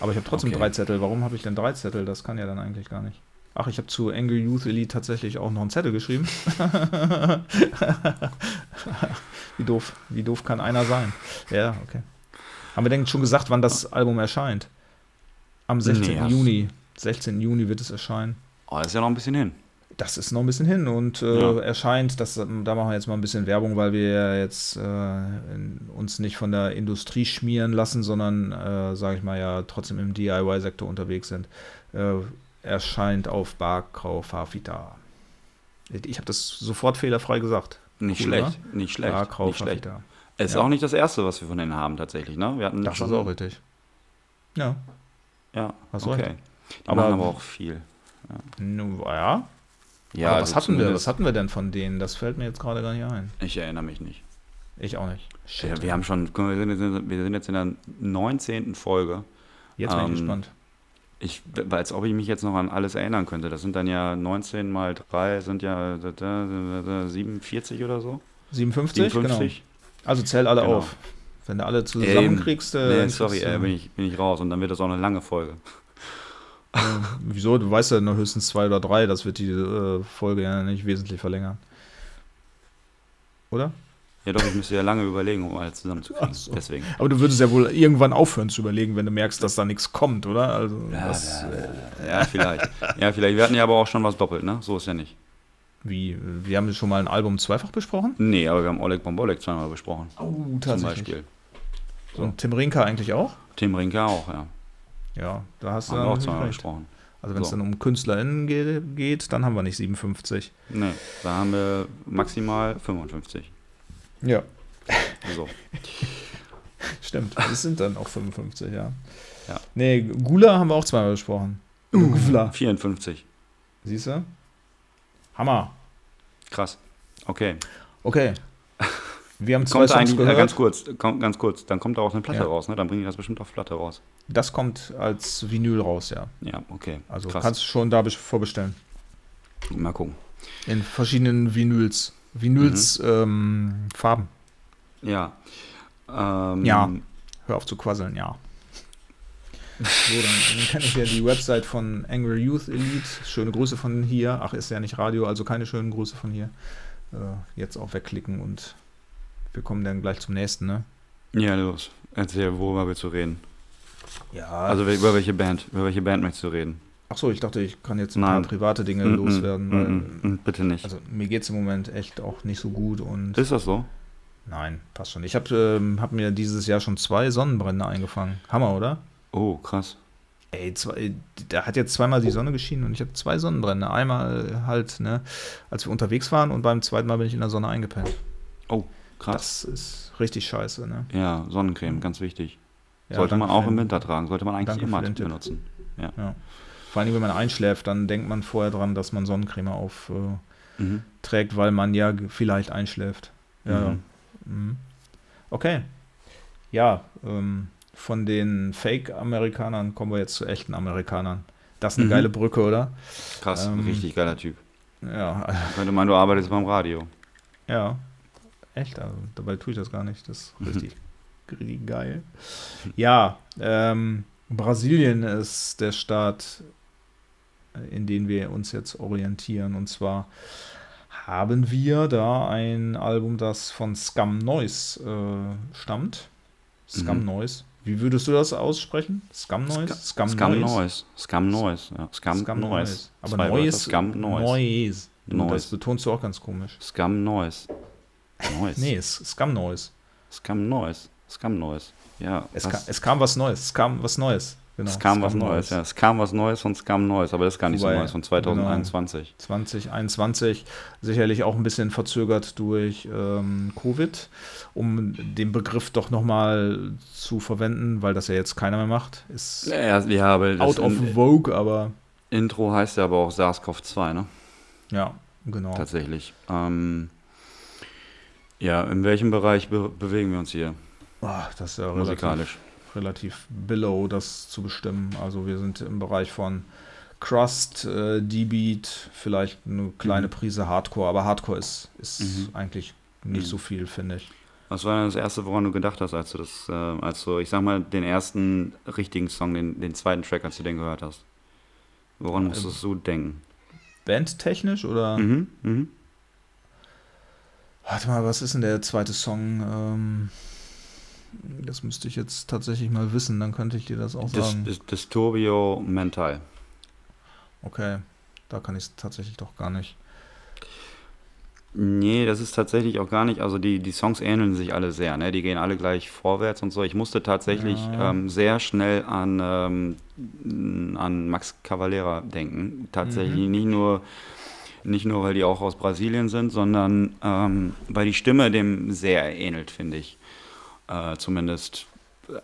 Aber ich habe trotzdem Okay. drei Zettel. Warum habe ich denn drei Zettel? Das kann ja dann eigentlich gar nicht. Ach, ich habe zu Angry Youth Elite tatsächlich auch noch einen Zettel geschrieben. wie doof, wie doof kann einer sein? Ja, okay. Haben wir denn schon gesagt, wann das Album erscheint? Am 16. Nee, Juni. 16. Juni wird es erscheinen. Oh, ist ja noch ein bisschen hin. Das ist noch ein bisschen hin und äh, Ja. erscheint, das, da machen wir jetzt mal ein bisschen Werbung, weil wir ja jetzt äh, uns nicht von der Industrie schmieren lassen, sondern, äh, sage ich mal, ja trotzdem im DIY-Sektor unterwegs sind. Äh, erscheint auf Barkau Fafita. Ich habe das sofort fehlerfrei gesagt. Nicht Cool, schlecht. Nicht schlecht. Barkau nicht schlecht. Fafita. Es ist Ja. auch nicht das erste, was wir von denen haben, tatsächlich. Ne? Wir hatten Das schon. ist auch richtig. Ja, Ja, Hast okay. recht. Die Aber- machen aber auch viel. nu, ja. Ja, Aber also was hatten wir? Was hatten wir denn von denen? Das fällt mir jetzt gerade gar nicht ein. Ich erinnere mich nicht. Ich auch nicht. Ja, wir haben schon, guck mal, wir sind, jetzt- wir sind jetzt in der 19. Folge. Jetzt bin ich ähm, gespannt. Ich, als ob ich mich jetzt noch an alles erinnern könnte. Das sind dann ja 19 mal 3, sind ja da, da, da, da, 47 oder so. 57, 57. genau. Also zähl alle Genau. auf. Wenn du alle Eben. zusammenkriegst, äh, Nee, dann sorry, äh, bin, ich, bin ich raus. Und dann wird das auch eine lange Folge. Äh, wieso? Du weißt ja nur höchstens zwei oder drei. Das wird die äh, Folge ja nicht wesentlich verlängern. Oder? Ja doch, ich müsste ja lange überlegen, um alles zusammenzukriegen. So. Deswegen. Aber du würdest ja wohl irgendwann aufhören zu überlegen, wenn du merkst, dass da nichts kommt, oder? Also, Ja, das, ja, äh, Ja, vielleicht. Ja, vielleicht. Wir hatten ja aber auch schon was doppelt, ne? So ist ja nicht. wie? Wir haben schon mal ein Album zweifach besprochen? Nee, aber wir haben Oleg Bombolek zweimal besprochen. Oh, Zum Beispiel. Und Tim Rinka eigentlich auch? Tim Rinke auch, ja. Ja, da hast du Haben wir dann auch zweimal recht. besprochen. Also wenn es So. dann um KünstlerInnen ge geht, dann haben wir nicht 57. Nee, da haben wir maximal 55. Ja, So. stimmt. Es sind dann auch 55, ja. Ja. Nee, Gula haben wir auch zweimal besprochen. Gula. 54. Siehst du? Hammer. Krass. Okay. Okay. Wir haben zwei Kommt Songs eigentlich, äh, gehört. ganz kurz, kommt, ganz kurz, dann kommt da auch eine Platte Ja. raus, ne? Dann bringe ich das bestimmt auf Platte raus. Das kommt als Vinyl raus, ja. Ja, okay. Also Krass. kannst du schon da bes- vorbestellen. Mal gucken. In verschiedenen Vinyls. Vinyls Mhm. ähm, Farben. Ja. Ähm, Ja. Hör auf zu quasseln, ja. So, dann, dann kenne ich ja die Website von Angry Youth Elite. Schöne Grüße von hier. Ach, ist ja nicht Radio, also keine schönen Grüße von hier. Äh, jetzt auch wegklicken und wir kommen dann gleich zum nächsten, ne? Ja, los. Erzähl, worüber willst du reden? Ja. Also über welche Band? Über welche Band möchtest du reden? ach so, ich dachte, ich kann jetzt ein Nein. paar private Dinge Mm, mm, loswerden, weil mm, Bitte nicht. also mir geht es im Moment echt auch nicht so gut und ist das so? nein, passt schon. Ich habe ähm, hab mir dieses Jahr schon zwei Sonnenbrände eingefangen. Hammer, oder? Oh, krass. Ey, zwei, da hat jetzt zweimal die Sonne geschienen und ich hatte zwei Sonnenbrände. Einmal halt, ne, als wir unterwegs waren und beim zweiten Mal bin ich in der Sonne eingepennt. Oh, krass. Das ist richtig scheiße, ne? Ja, Sonnencreme, ganz wichtig. Ja, Sollte man auch im Winter tragen. Sollte man eigentlich immer benutzen. Ja. Ja. Vor allem, wenn man einschläft, dann denkt man vorher dran, dass man Sonnencreme aufträgt, äh, Mhm. weil man ja vielleicht einschläft. Ja. Mhm. Mhm. Okay. Ja, ähm, von den Fake-Amerikanern kommen wir jetzt zu echten Amerikanern. Das ist eine Mhm. geile Brücke, oder? Krass, Ähm, richtig geiler Typ. Ja, Könnte man, du arbeitest beim Radio. ja. Echt, also, dabei tue ich das gar nicht. Das ist Mhm. richtig, richtig geil. Ja, ähm, Brasilien ist der Staat, in den wir uns jetzt orientieren. Und zwar haben wir da ein Album, das von Scum Noise äh, stammt. Scum Mhm. Noise. Wie würdest du das aussprechen? Scum Noise? Scum Noise. Scum Noise. Ja. Scum, Scum Noise. Aber Zwei Noise. Scum Noise. Noise. Du, Das Noise. betonst du auch ganz komisch. Scum Noise. Noise. Nee, Scum Noise. Scum Noise. Scum Noise. Ja. Es, kam, es kam was Neues. Es kam was Neues. Genau. es kam was Scum Neues, ja. Es kam was Neues von Scum Noise, aber das ist gar nicht Wobei, so Neues, von 2021. 2021 sicherlich auch ein bisschen verzögert durch ähm, Covid, um den Begriff doch nochmal zu verwenden, weil das ja jetzt keiner mehr macht. Ist Ja, ja, aber out of in, vogue, aber Intro heißt ja aber auch SARS-CoV-2, ne? ja, genau. Tatsächlich. Ähm, ja, in welchem Bereich be bewegen wir uns hier? Ah, das ist ja relativ, Musikalisch. relativ below, das zu bestimmen. Also wir sind im Bereich von Crust, äh, D-Beat, vielleicht eine kleine Mhm. Prise Hardcore, aber Hardcore ist, ist Mhm. eigentlich nicht Mhm. so viel, finde ich. Was war denn das Erste, woran du gedacht hast, als du das, äh, als du, ich sag mal, den ersten richtigen Song, den, den zweiten Track, als du den gehört hast? Woran musstest du denken? Bandtechnisch oder? Mhm, mhm. Warte mal, was ist denn der zweite Song? Ähm, das müsste ich jetzt tatsächlich mal wissen, dann könnte ich dir das auch sagen. Dis, Disturbio Mental. Okay, da kann ich es tatsächlich doch gar nicht. Nee, das ist tatsächlich auch gar nicht. Also die, die Songs ähneln sich alle sehr, ne? Die gehen alle gleich vorwärts und so. Ich musste tatsächlich Ja. ähm, sehr schnell an, ähm, an Max Cavalera denken. Tatsächlich Mhm. nicht nur nicht nur, weil die auch aus Brasilien sind, sondern ähm, weil die Stimme dem sehr ähnelt, finde ich. Äh, zumindest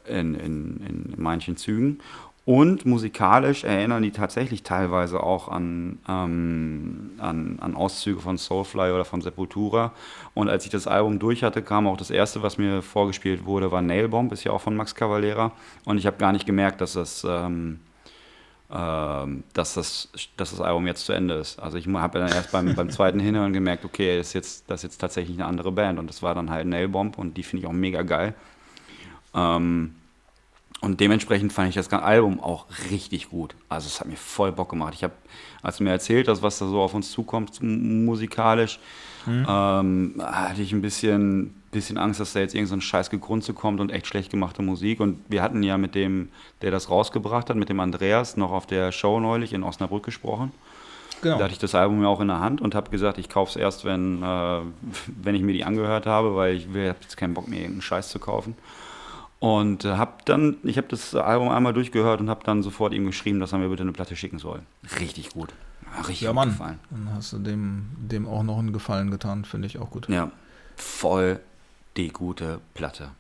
in, in, in manchen Zügen. Und musikalisch erinnern die tatsächlich teilweise auch an, ähm, an, an Auszüge von Soulfly oder von Sepultura. Und als ich das Album durch hatte, kam auch das erste, was mir vorgespielt wurde, war Nailbomb, ist ja auch von Max Cavalera. Und ich habe gar nicht gemerkt, dass das, ähm, dass, das, dass das Album jetzt zu Ende ist. Also ich habe dann erst beim, beim zweiten Hinhören gemerkt, okay, das ist, jetzt, das ist jetzt tatsächlich eine andere Band. Und das war dann halt Nailbomb und die finde ich auch mega geil. Ähm, und dementsprechend fand ich das ganze Album auch richtig gut. Also es hat mir voll Bock gemacht. Ich habe, als du mir erzählt hast, was da so auf uns zukommt m- musikalisch, ähm, hatte ich ein bisschen, bisschen Angst, dass da jetzt irgendein so scheiß Gegrunze kommt und echt schlecht gemachte Musik. Und wir hatten ja mit dem, der das rausgebracht hat, mit dem Andreas, noch auf der Show neulich in Osnabrück gesprochen. Genau. Da hatte ich das Album ja auch in der Hand und habe gesagt, ich kaufe es erst, wenn, äh, wenn ich mir die angehört habe, weil ich habe jetzt keinen Bock mehr, irgendeinen Scheiß zu kaufen. Und äh, habe dann, ich habe das Album einmal durchgehört und habe dann sofort ihm geschrieben, dass er mir bitte eine Platte schicken soll. Richtig gut. Ja, richtig Ja, Mann. gefallen. Dann hast du dem, dem auch noch einen Gefallen getan, finde ich auch gut. Ja, voll die gute Platte.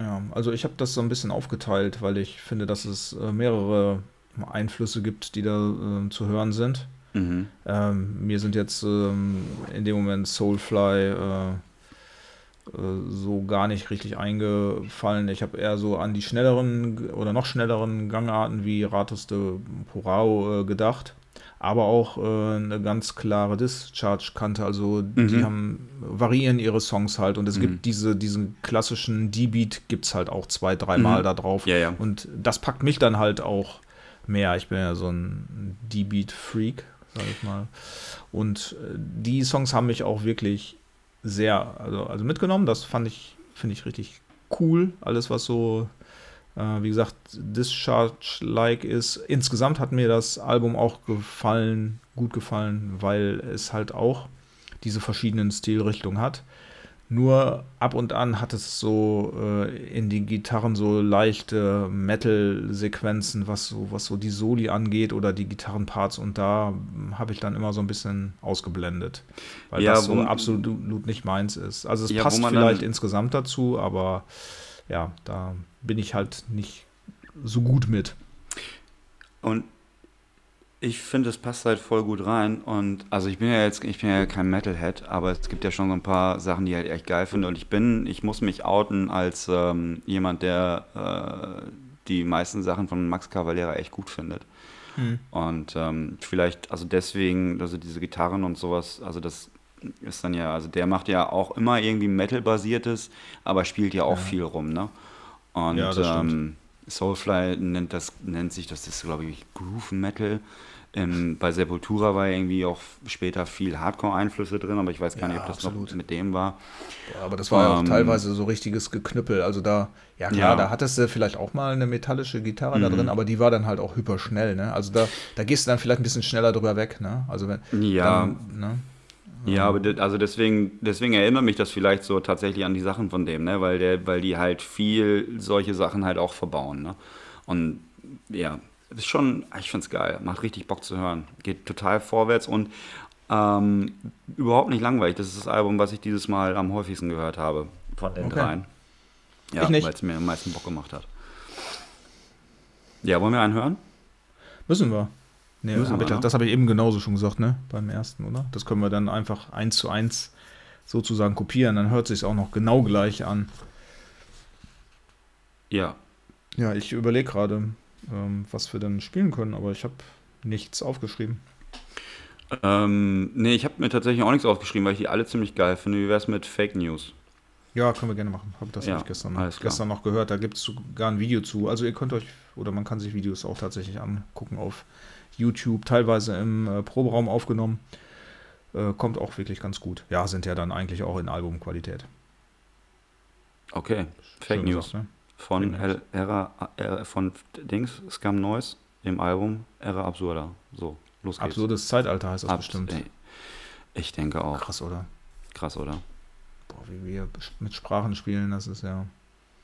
Ja, also ich habe das so ein bisschen aufgeteilt, weil ich finde, dass es äh, mehrere Einflüsse gibt, die da äh, zu hören sind. Mhm. Ähm, mir sind jetzt ähm, in dem Moment Soulfly äh, äh, so gar nicht richtig eingefallen. Ich habe eher so an die schnelleren oder noch schnelleren Gangarten wie Ratus de Porao äh, gedacht. Aber auch äh, eine ganz klare Discharge-Kante. Also die haben variieren ihre Songs halt und es gibt diese, diesen klassischen D-Beat gibt es halt auch zwei, dreimal da drauf. Ja, ja. Und das packt mich dann halt auch mehr. Ich bin ja so ein D-Beat-Freak, sag ich mal. Und äh, die Songs haben mich auch wirklich sehr also, also mitgenommen. Das fand ich, finde ich richtig cool. Alles, was so, wie gesagt, Discharge-like ist. Insgesamt hat mir das Album auch gefallen, gut gefallen, weil es halt auch diese verschiedenen Stilrichtungen hat. Nur ab und an hat es so äh, in den Gitarren so leichte Metal-Sequenzen, was so, was so die Soli angeht oder die Gitarrenparts und da habe ich dann immer so ein bisschen ausgeblendet, weil Ja, das so absolut nicht meins ist. Also es Ja, passt vielleicht insgesamt dazu, aber ja, da bin ich halt nicht so gut mit. Und ich finde, es passt halt voll gut rein. Und also ich bin ja jetzt, ich bin ja kein Metalhead, aber es gibt ja schon so ein paar Sachen, die ich halt echt geil finde. Und ich bin, ich muss mich outen als ähm, jemand, der äh, die meisten Sachen von Max Cavalera echt gut findet. Und ähm, vielleicht, also deswegen, also diese Gitarren und sowas, also das ist dann ja, also der macht ja auch immer irgendwie Metal-basiertes, aber spielt ja auch viel rum, ne? Und Ja, ähm, Soulfly nennt das, nennt sich, das ist glaube ich Groove Metal. Ähm, bei Sepultura war irgendwie auch später viel Hardcore-Einflüsse drin, aber ich weiß gar Ja, nicht, ob das absolut. noch mit dem war. Ja, aber das war ja auch Ähm, teilweise so richtiges Geknüppel. Also da, ja klar, Ja. da hattest du vielleicht auch mal eine metallische Gitarre da Mhm. drin, aber die war dann halt auch hyperschnell, ne? Also da, da gehst du dann vielleicht ein bisschen schneller drüber weg, ne? Also wenn Ja. dann, ne? Ja, aber de- also deswegen, deswegen erinnert mich das vielleicht so tatsächlich an die Sachen von dem, ne? Weil der, weil die halt viel solche Sachen halt auch verbauen, ne? Und ja, ist schon, ich find's geil, macht richtig Bock zu hören. Geht total vorwärts und ähm, überhaupt nicht langweilig. Das ist das Album, was ich dieses Mal am häufigsten gehört habe von den Okay. dreien. Ja, weil es mir am meisten Bock gemacht hat. Ja, wollen wir einen hören? Müssen wir. Nee, hab ich, ne? das habe ich eben genauso schon gesagt, ne? Beim ersten, oder? Das können wir dann einfach eins zu eins sozusagen kopieren. Dann hört sich auch noch genau gleich an. Ja. Ja, ich überlege gerade, ähm, was wir dann spielen können, aber ich habe nichts aufgeschrieben. Ähm, nee, ich habe mir tatsächlich auch nichts aufgeschrieben, weil ich die alle ziemlich geil finde. Wie wär's mit Fake News? Ja, können wir gerne machen. Hab das Ja, hab ich gestern, gestern noch gehört. Da gibt es sogar ein Video zu. Also ihr könnt euch, oder man kann sich Videos auch tatsächlich angucken auf YouTube, teilweise im äh, Proberaum aufgenommen. Äh, kommt auch wirklich ganz gut. Ja, sind ja dann eigentlich auch in Albumqualität. Okay, Fake Schön News. gesagt, ne? Von, Fake. El- Era, äh, von Dings, Scam Noise im Album Era Absurda. So, los geht's. Absurdes Zeitalter heißt das Abs- bestimmt. ey, Ich denke auch. Krass, oder? Krass, oder? Boah, wie wir mit Sprachen spielen, das ist ja.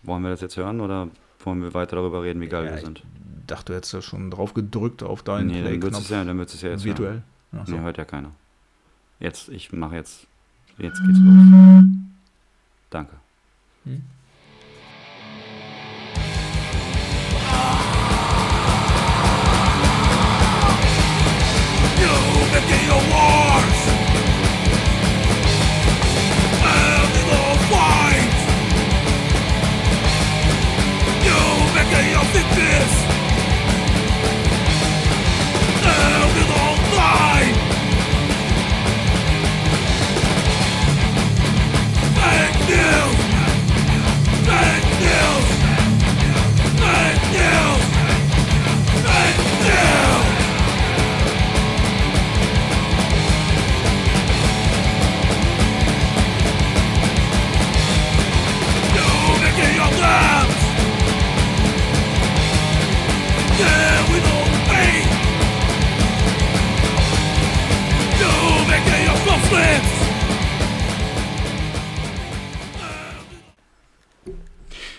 Wollen wir das jetzt hören oder wollen wir weiter darüber reden, wie geil Ja, wir ich sind? dachte, du hättest ja schon drauf gedrückt auf deinen Nee, dann wird es Play-Knopf. ja, dann wird's es ja jetzt hören. virtuell. So. Nee, hört ja keiner. Jetzt, ich mache jetzt, jetzt geht's los. Danke. this.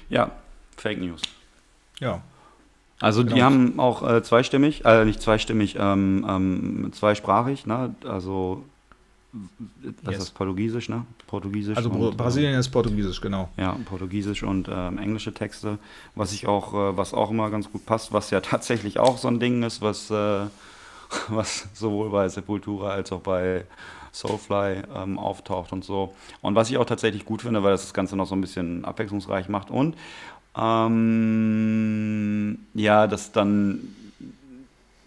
Ja, Fake News. Ja. Also die Genau. haben auch äh, zweistimmig, äh, nicht zweistimmig, ähm, ähm, zweisprachig, ne? Also das Yes. ist Portugiesisch, ne? Portugiesisch. Also und, Brasilien ist Portugiesisch, genau. Äh, ja, Portugiesisch und ähm, englische Texte, was ich auch, äh, was auch immer ganz gut passt, was ja tatsächlich auch so ein Ding ist, was, äh, was sowohl bei Sepultura als auch bei Soulfly ähm, auftaucht und so. Und was ich auch tatsächlich gut finde, weil das das Ganze noch so ein bisschen abwechslungsreich macht und ähm, ja, das dann,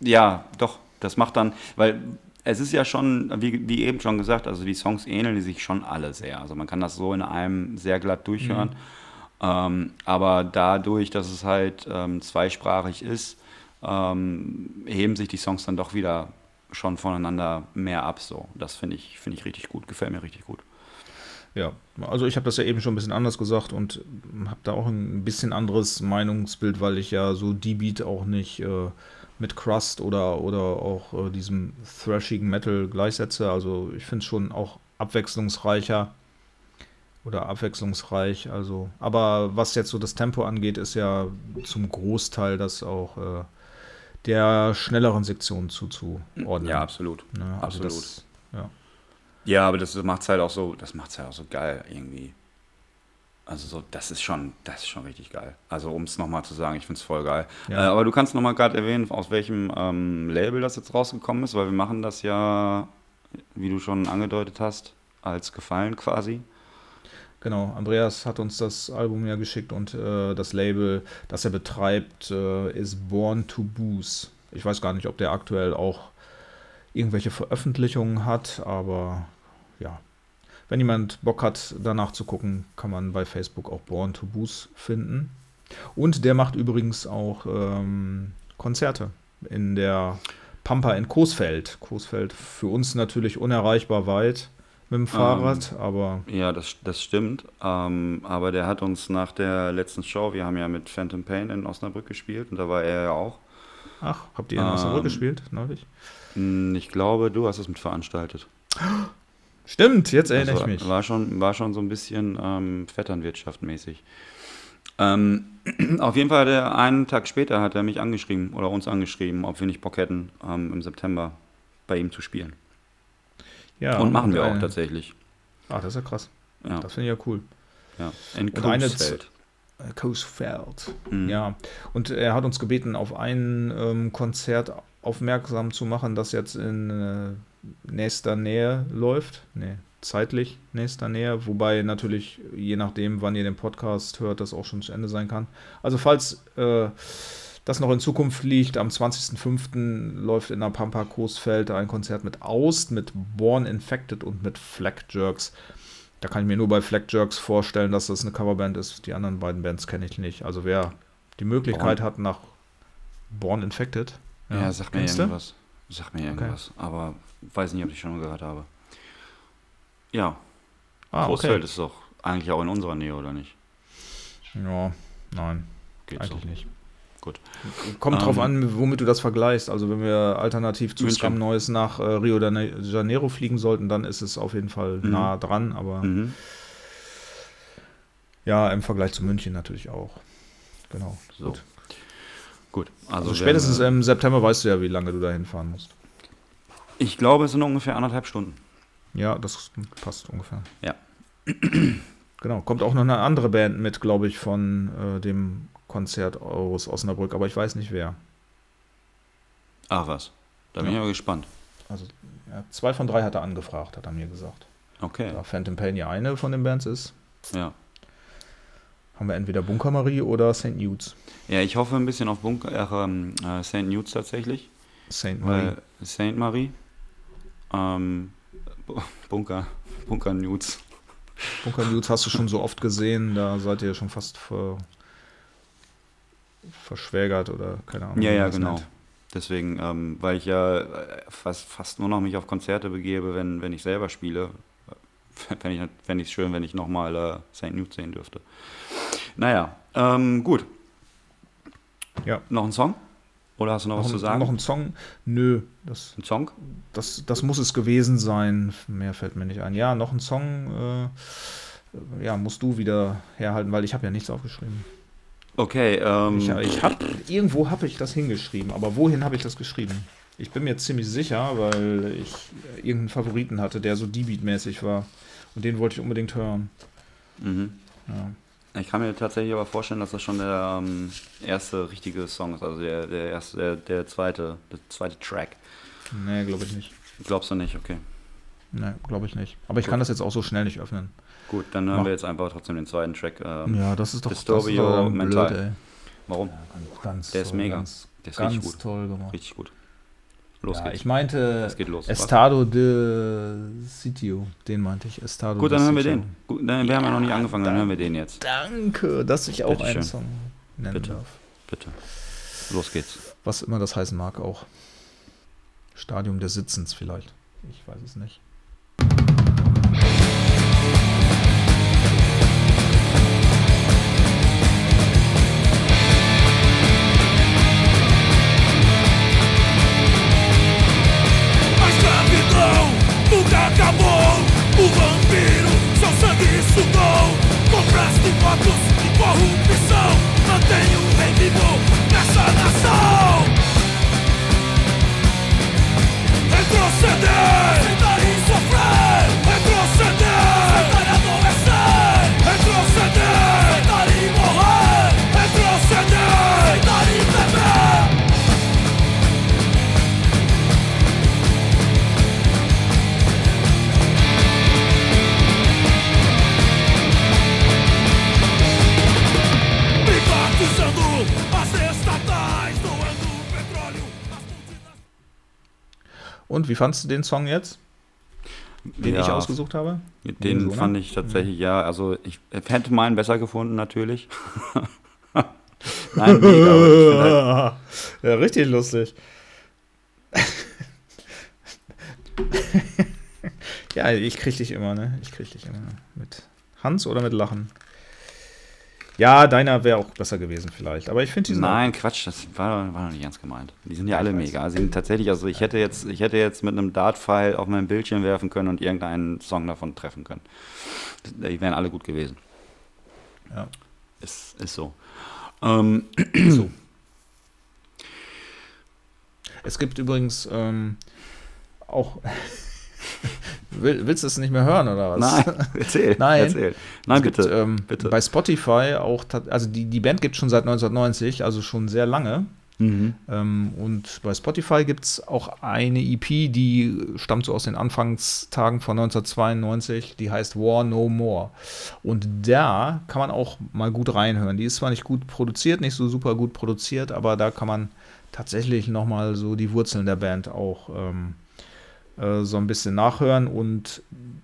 ja, doch, Das macht dann, weil es ist ja schon, wie, wie eben schon gesagt, also die Songs ähneln sich schon alle sehr. Also man kann das so in einem sehr glatt durchhören. Ähm, aber dadurch, dass es halt ähm, zweisprachig ist, ähm, heben sich die Songs dann doch wieder schon voneinander mehr ab. So. Das finde ich, finde ich richtig gut, gefällt mir richtig gut. Ja, also ich habe das ja eben schon ein bisschen anders gesagt und habe da auch ein bisschen anderes Meinungsbild, weil ich ja so die Beat auch nicht äh, mit Crust oder, oder auch äh, diesem thrashigen Metal gleichsetze. Also ich finde es schon auch abwechslungsreicher oder abwechslungsreich. Also, aber was jetzt so das Tempo angeht, ist ja zum Großteil das auch äh, der schnelleren Sektion zuzuordnen. Ja, absolut. Ne, also absolut. Das, ja. Ja, aber das macht es halt auch so, das macht's halt auch so geil irgendwie. Also so, das ist schon, das ist schon richtig geil. Also um es nochmal zu sagen, ich finde es voll geil. Ja. Äh, aber du kannst nochmal gerade erwähnen, aus welchem ähm, Label das jetzt rausgekommen ist, weil wir machen das ja, wie du schon angedeutet hast, als Gefallen quasi. Genau, Andreas hat uns das Album ja geschickt und äh, das Label, das er betreibt, äh, ist Born to Booze. Ich weiß gar nicht, ob der aktuell auch irgendwelche Veröffentlichungen hat, aber ja. Wenn jemand Bock hat, danach zu gucken, kann man bei Facebook auch Born to Booze finden. Und der macht übrigens auch ähm, Konzerte in der Pampa in Coesfeld. Coesfeld für uns natürlich unerreichbar weit mit dem Fahrrad, aber Ja, das, das stimmt. Ähm, aber der hat uns nach der letzten Show, wir haben ja mit Phantom Pain in Osnabrück gespielt und da war er ja auch. ach, habt ihr in Osnabrück Ähm, gespielt neulich? Hm, Ich glaube, du hast es mit veranstaltet. Stimmt, jetzt erinnere Also, ich mich. War schon, war schon so ein bisschen ähm, Vetternwirtschaft mäßig. Ähm, auf jeden Fall hat er einen Tag später hat er mich angeschrieben oder uns angeschrieben, ob wir nicht Bock hätten, ähm, im September bei ihm zu spielen. Ja, und machen wir auch tatsächlich. Ach, das ist ja krass. Ja, Das finde ich ja cool. ja. In Coesfeld. Äh, Coesfeld. Mhm. Ja, und er hat uns gebeten, auf ein ähm, Konzert aufmerksam zu machen, das jetzt in äh, nächster Nähe läuft. Nee, zeitlich nächster Nähe, wobei natürlich, je nachdem, wann ihr den Podcast hört, das auch schon zu Ende sein kann. Also falls äh, das noch in Zukunft liegt, am 20.05. läuft in der Pampa Coesfeld ein Konzert mit Aust, mit Born Infected und mit Flag Jerks. Da kann ich mir nur bei Flag Jerks vorstellen, dass das eine Coverband ist. Die anderen beiden Bands kenne ich nicht. Also wer die Möglichkeit Born- hat nach Born Infected. Ja, sagt mir kennst du? irgendwas. Sagt mir irgendwas. Aber weiß nicht, ob ich schon mal gehört habe. Ja, Ah, Großfeld okay. ist doch eigentlich auch in unserer Nähe, oder nicht? Ja, nein, Geht eigentlich so. nicht. Gut. Kommt drauf Ähm, an, womit du das vergleichst. Also wenn wir alternativ zu München. Scrum Neues nach äh, Rio de Ne- Janeiro fliegen sollten, dann ist es auf jeden Fall Mhm. nah dran. Aber Mhm. ja, im Vergleich zu München natürlich auch. Genau. So. Gut. Gut. Also, werden spätestens wir- im September weißt du ja, wie lange du da hinfahren musst. Ich glaube, es sind ungefähr anderthalb Stunden. Ja, das passt ungefähr. Ja. Genau, kommt auch noch eine andere Band mit, glaube ich, von äh, dem Konzert aus Osnabrück, aber ich weiß nicht wer. Ach was. Da bin Ja. ich aber gespannt. Also ja, zwei von drei hat er angefragt, hat er mir gesagt. Okay. Da Phantom Pain ja eine von den Bands ist, Ja. haben wir entweder Bunker Marie oder St. Nudes. Ja, ich hoffe ein bisschen auf Bunker, äh, ähm, äh, St. Nudes tatsächlich. St. Marie. St. Marie. Ähm, Bu- Bunker. Bunker Nudes. Bunker Nudes hast du schon so oft gesehen, da seid ihr schon fast ver verschwägert oder keine Ahnung. Ja, ja, genau. nennt. Deswegen, ähm, weil ich ja äh, fast, fast nur noch mich auf Konzerte begebe, wenn, wenn ich selber spiele. Fände ich, fänd ich schön, wenn ich nochmal äh, St. Nudes sehen dürfte. Naja, ähm, gut. Ja. Noch ein Song? Oder hast du noch, Noch, was zu ein, sagen? noch ein Song? Nö, das, ein Song? das, das muss es gewesen sein. Mehr fällt mir nicht ein. Ja, noch ein Song. Äh, ja, musst du wieder herhalten, weil ich habe ja nichts aufgeschrieben. Okay, ähm, Ich, ich hab, irgendwo habe ich das hingeschrieben, aber wohin habe ich das geschrieben? Ich bin mir ziemlich sicher, weil ich äh, irgendeinen Favoriten hatte, der so D-Beat-mäßig war. Und den wollte ich unbedingt hören. mhm. Ja. Ich kann mir tatsächlich aber vorstellen, dass das schon der ähm, erste richtige Song ist, also der, der erste, der, der zweite, der zweite Track. Nee, glaube ich nicht. Glaubst du nicht? Okay. Nee, glaube ich nicht. Aber ich kann das jetzt auch so schnell nicht öffnen. Gut, dann hören Mach. wir jetzt einfach trotzdem den zweiten Track. Ähm, Ja, das ist doch, Disturbio das ist dann Mental. blöd. Warum? Ganz, Der ist toll, mega. Ganz, Der ist ganz richtig gut. toll gemacht. Richtig gut. Los Ja, geht's. ich meinte Es geht los. Estado de Sitio, den meinte ich. Estado Gut, dann hören wir Sitio. den. Gut, dann, wir haben ja noch nicht angefangen, dann hören wir den jetzt. Danke, dass ich auch Bitteschön. einen Song nennen Bitte. darf. Bitte. Los geht's. Was immer das heißen mag auch. Stadium des Sitzens vielleicht. Ich weiß es nicht. Acabou. O vampiro seu sangue sugou. Contraste de votos e corrupção. Mantém o rei vivo nessa nação. Retroceder, sentar e sofrer. Retroceder, sentar e adoecer. Retroceder, Und wie fandst du den Song jetzt? Den Ja, ich ausgesucht habe? Den so, ne? fand ich tatsächlich, ja, also ich hätte meinen besser gefunden, natürlich. Nein, mega. halt, ja, richtig lustig. ja, ich krieg dich immer, ne? Ich krieg dich immer. Mit Hans oder mit Lachen? Ja, deiner wäre auch besser gewesen vielleicht. Aber ich finde diesen Nein, Quatsch, das war, war doch nicht ernst gemeint. Die sind ja Ja, alle mega. Sie sind tatsächlich, also ich hätte jetzt, ich hätte jetzt mit einem Dart-Pfeil auf mein Bildschirm werfen können und irgendeinen Song davon treffen können. Die wären alle gut gewesen. Ja. Ist, ist so. Ähm, So. Es gibt übrigens ähm, auch. Will, willst du es nicht mehr hören oder was? nein, erzähl. Nein. Erzähl. Nein, bitte. Gibt, ähm, bitte. Bei Spotify auch, also die, die Band gibt es schon seit 1990, also schon sehr lange. Mhm. Ähm, und bei Spotify gibt es auch eine EP, die stammt so aus den Anfangstagen von 1992, die heißt War No More. Und da kann man auch mal gut reinhören. Die ist zwar nicht gut produziert, nicht so super gut produziert, aber da kann man tatsächlich nochmal so die Wurzeln der Band auch ähm, äh, so ein bisschen nachhören. Und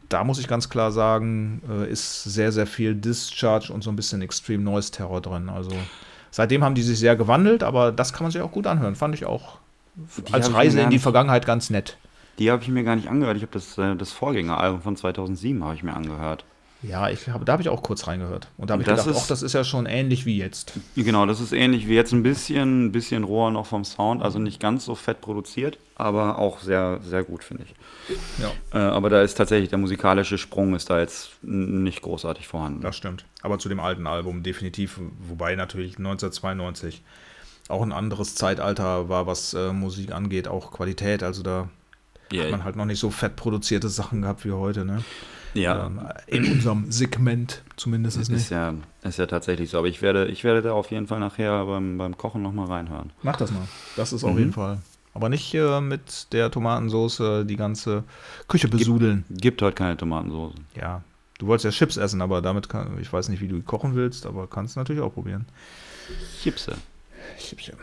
da muss ich ganz klar sagen, äh, ist sehr, sehr viel Discharge und so ein bisschen Extreme Noise Terror drin. Also seitdem haben die sich sehr gewandelt, aber das kann man sich auch gut anhören. Fand ich auch Die als Reise in die Vergangenheit ganz nett. Die habe ich mir gar nicht angehört. Ich habe das, äh, das Vorgängeralbum von 2007 habe ich mir angehört. Ja, ich hab, da habe ich auch kurz reingehört. Und da habe ich Das gedacht, ist- das ist ja schon ähnlich wie jetzt. Genau, das ist ähnlich wie jetzt ein bisschen, ein bisschen roher noch vom Sound, also nicht ganz so fett produziert, aber auch sehr, sehr gut, finde ich. Ja, Äh, aber da ist tatsächlich der musikalische Sprung ist da jetzt nicht großartig vorhanden. das stimmt. Aber zu dem alten Album definitiv, wobei natürlich 1992 auch ein anderes Zeitalter war, was äh, Musik angeht, auch Qualität. Also da Ja, hat man halt noch nicht so fett produzierte Sachen gehabt wie heute, ne? Ja Ähm, in unserem Segment zumindest ist, nicht. ja, ist ja tatsächlich so. Aber ich werde, ich werde da auf jeden Fall nachher beim, beim Kochen nochmal reinhören. Mach das mal. Das ist auf Mhm. jeden Fall. Aber nicht äh, mit der Tomatensauce die ganze Küche besudeln. Gibt heute keine Tomatensauce. Ja, du wolltest ja Chips essen, aber damit kann, ich weiß nicht, wie du kochen willst, aber kannst natürlich auch probieren. Chipse. Chipschen.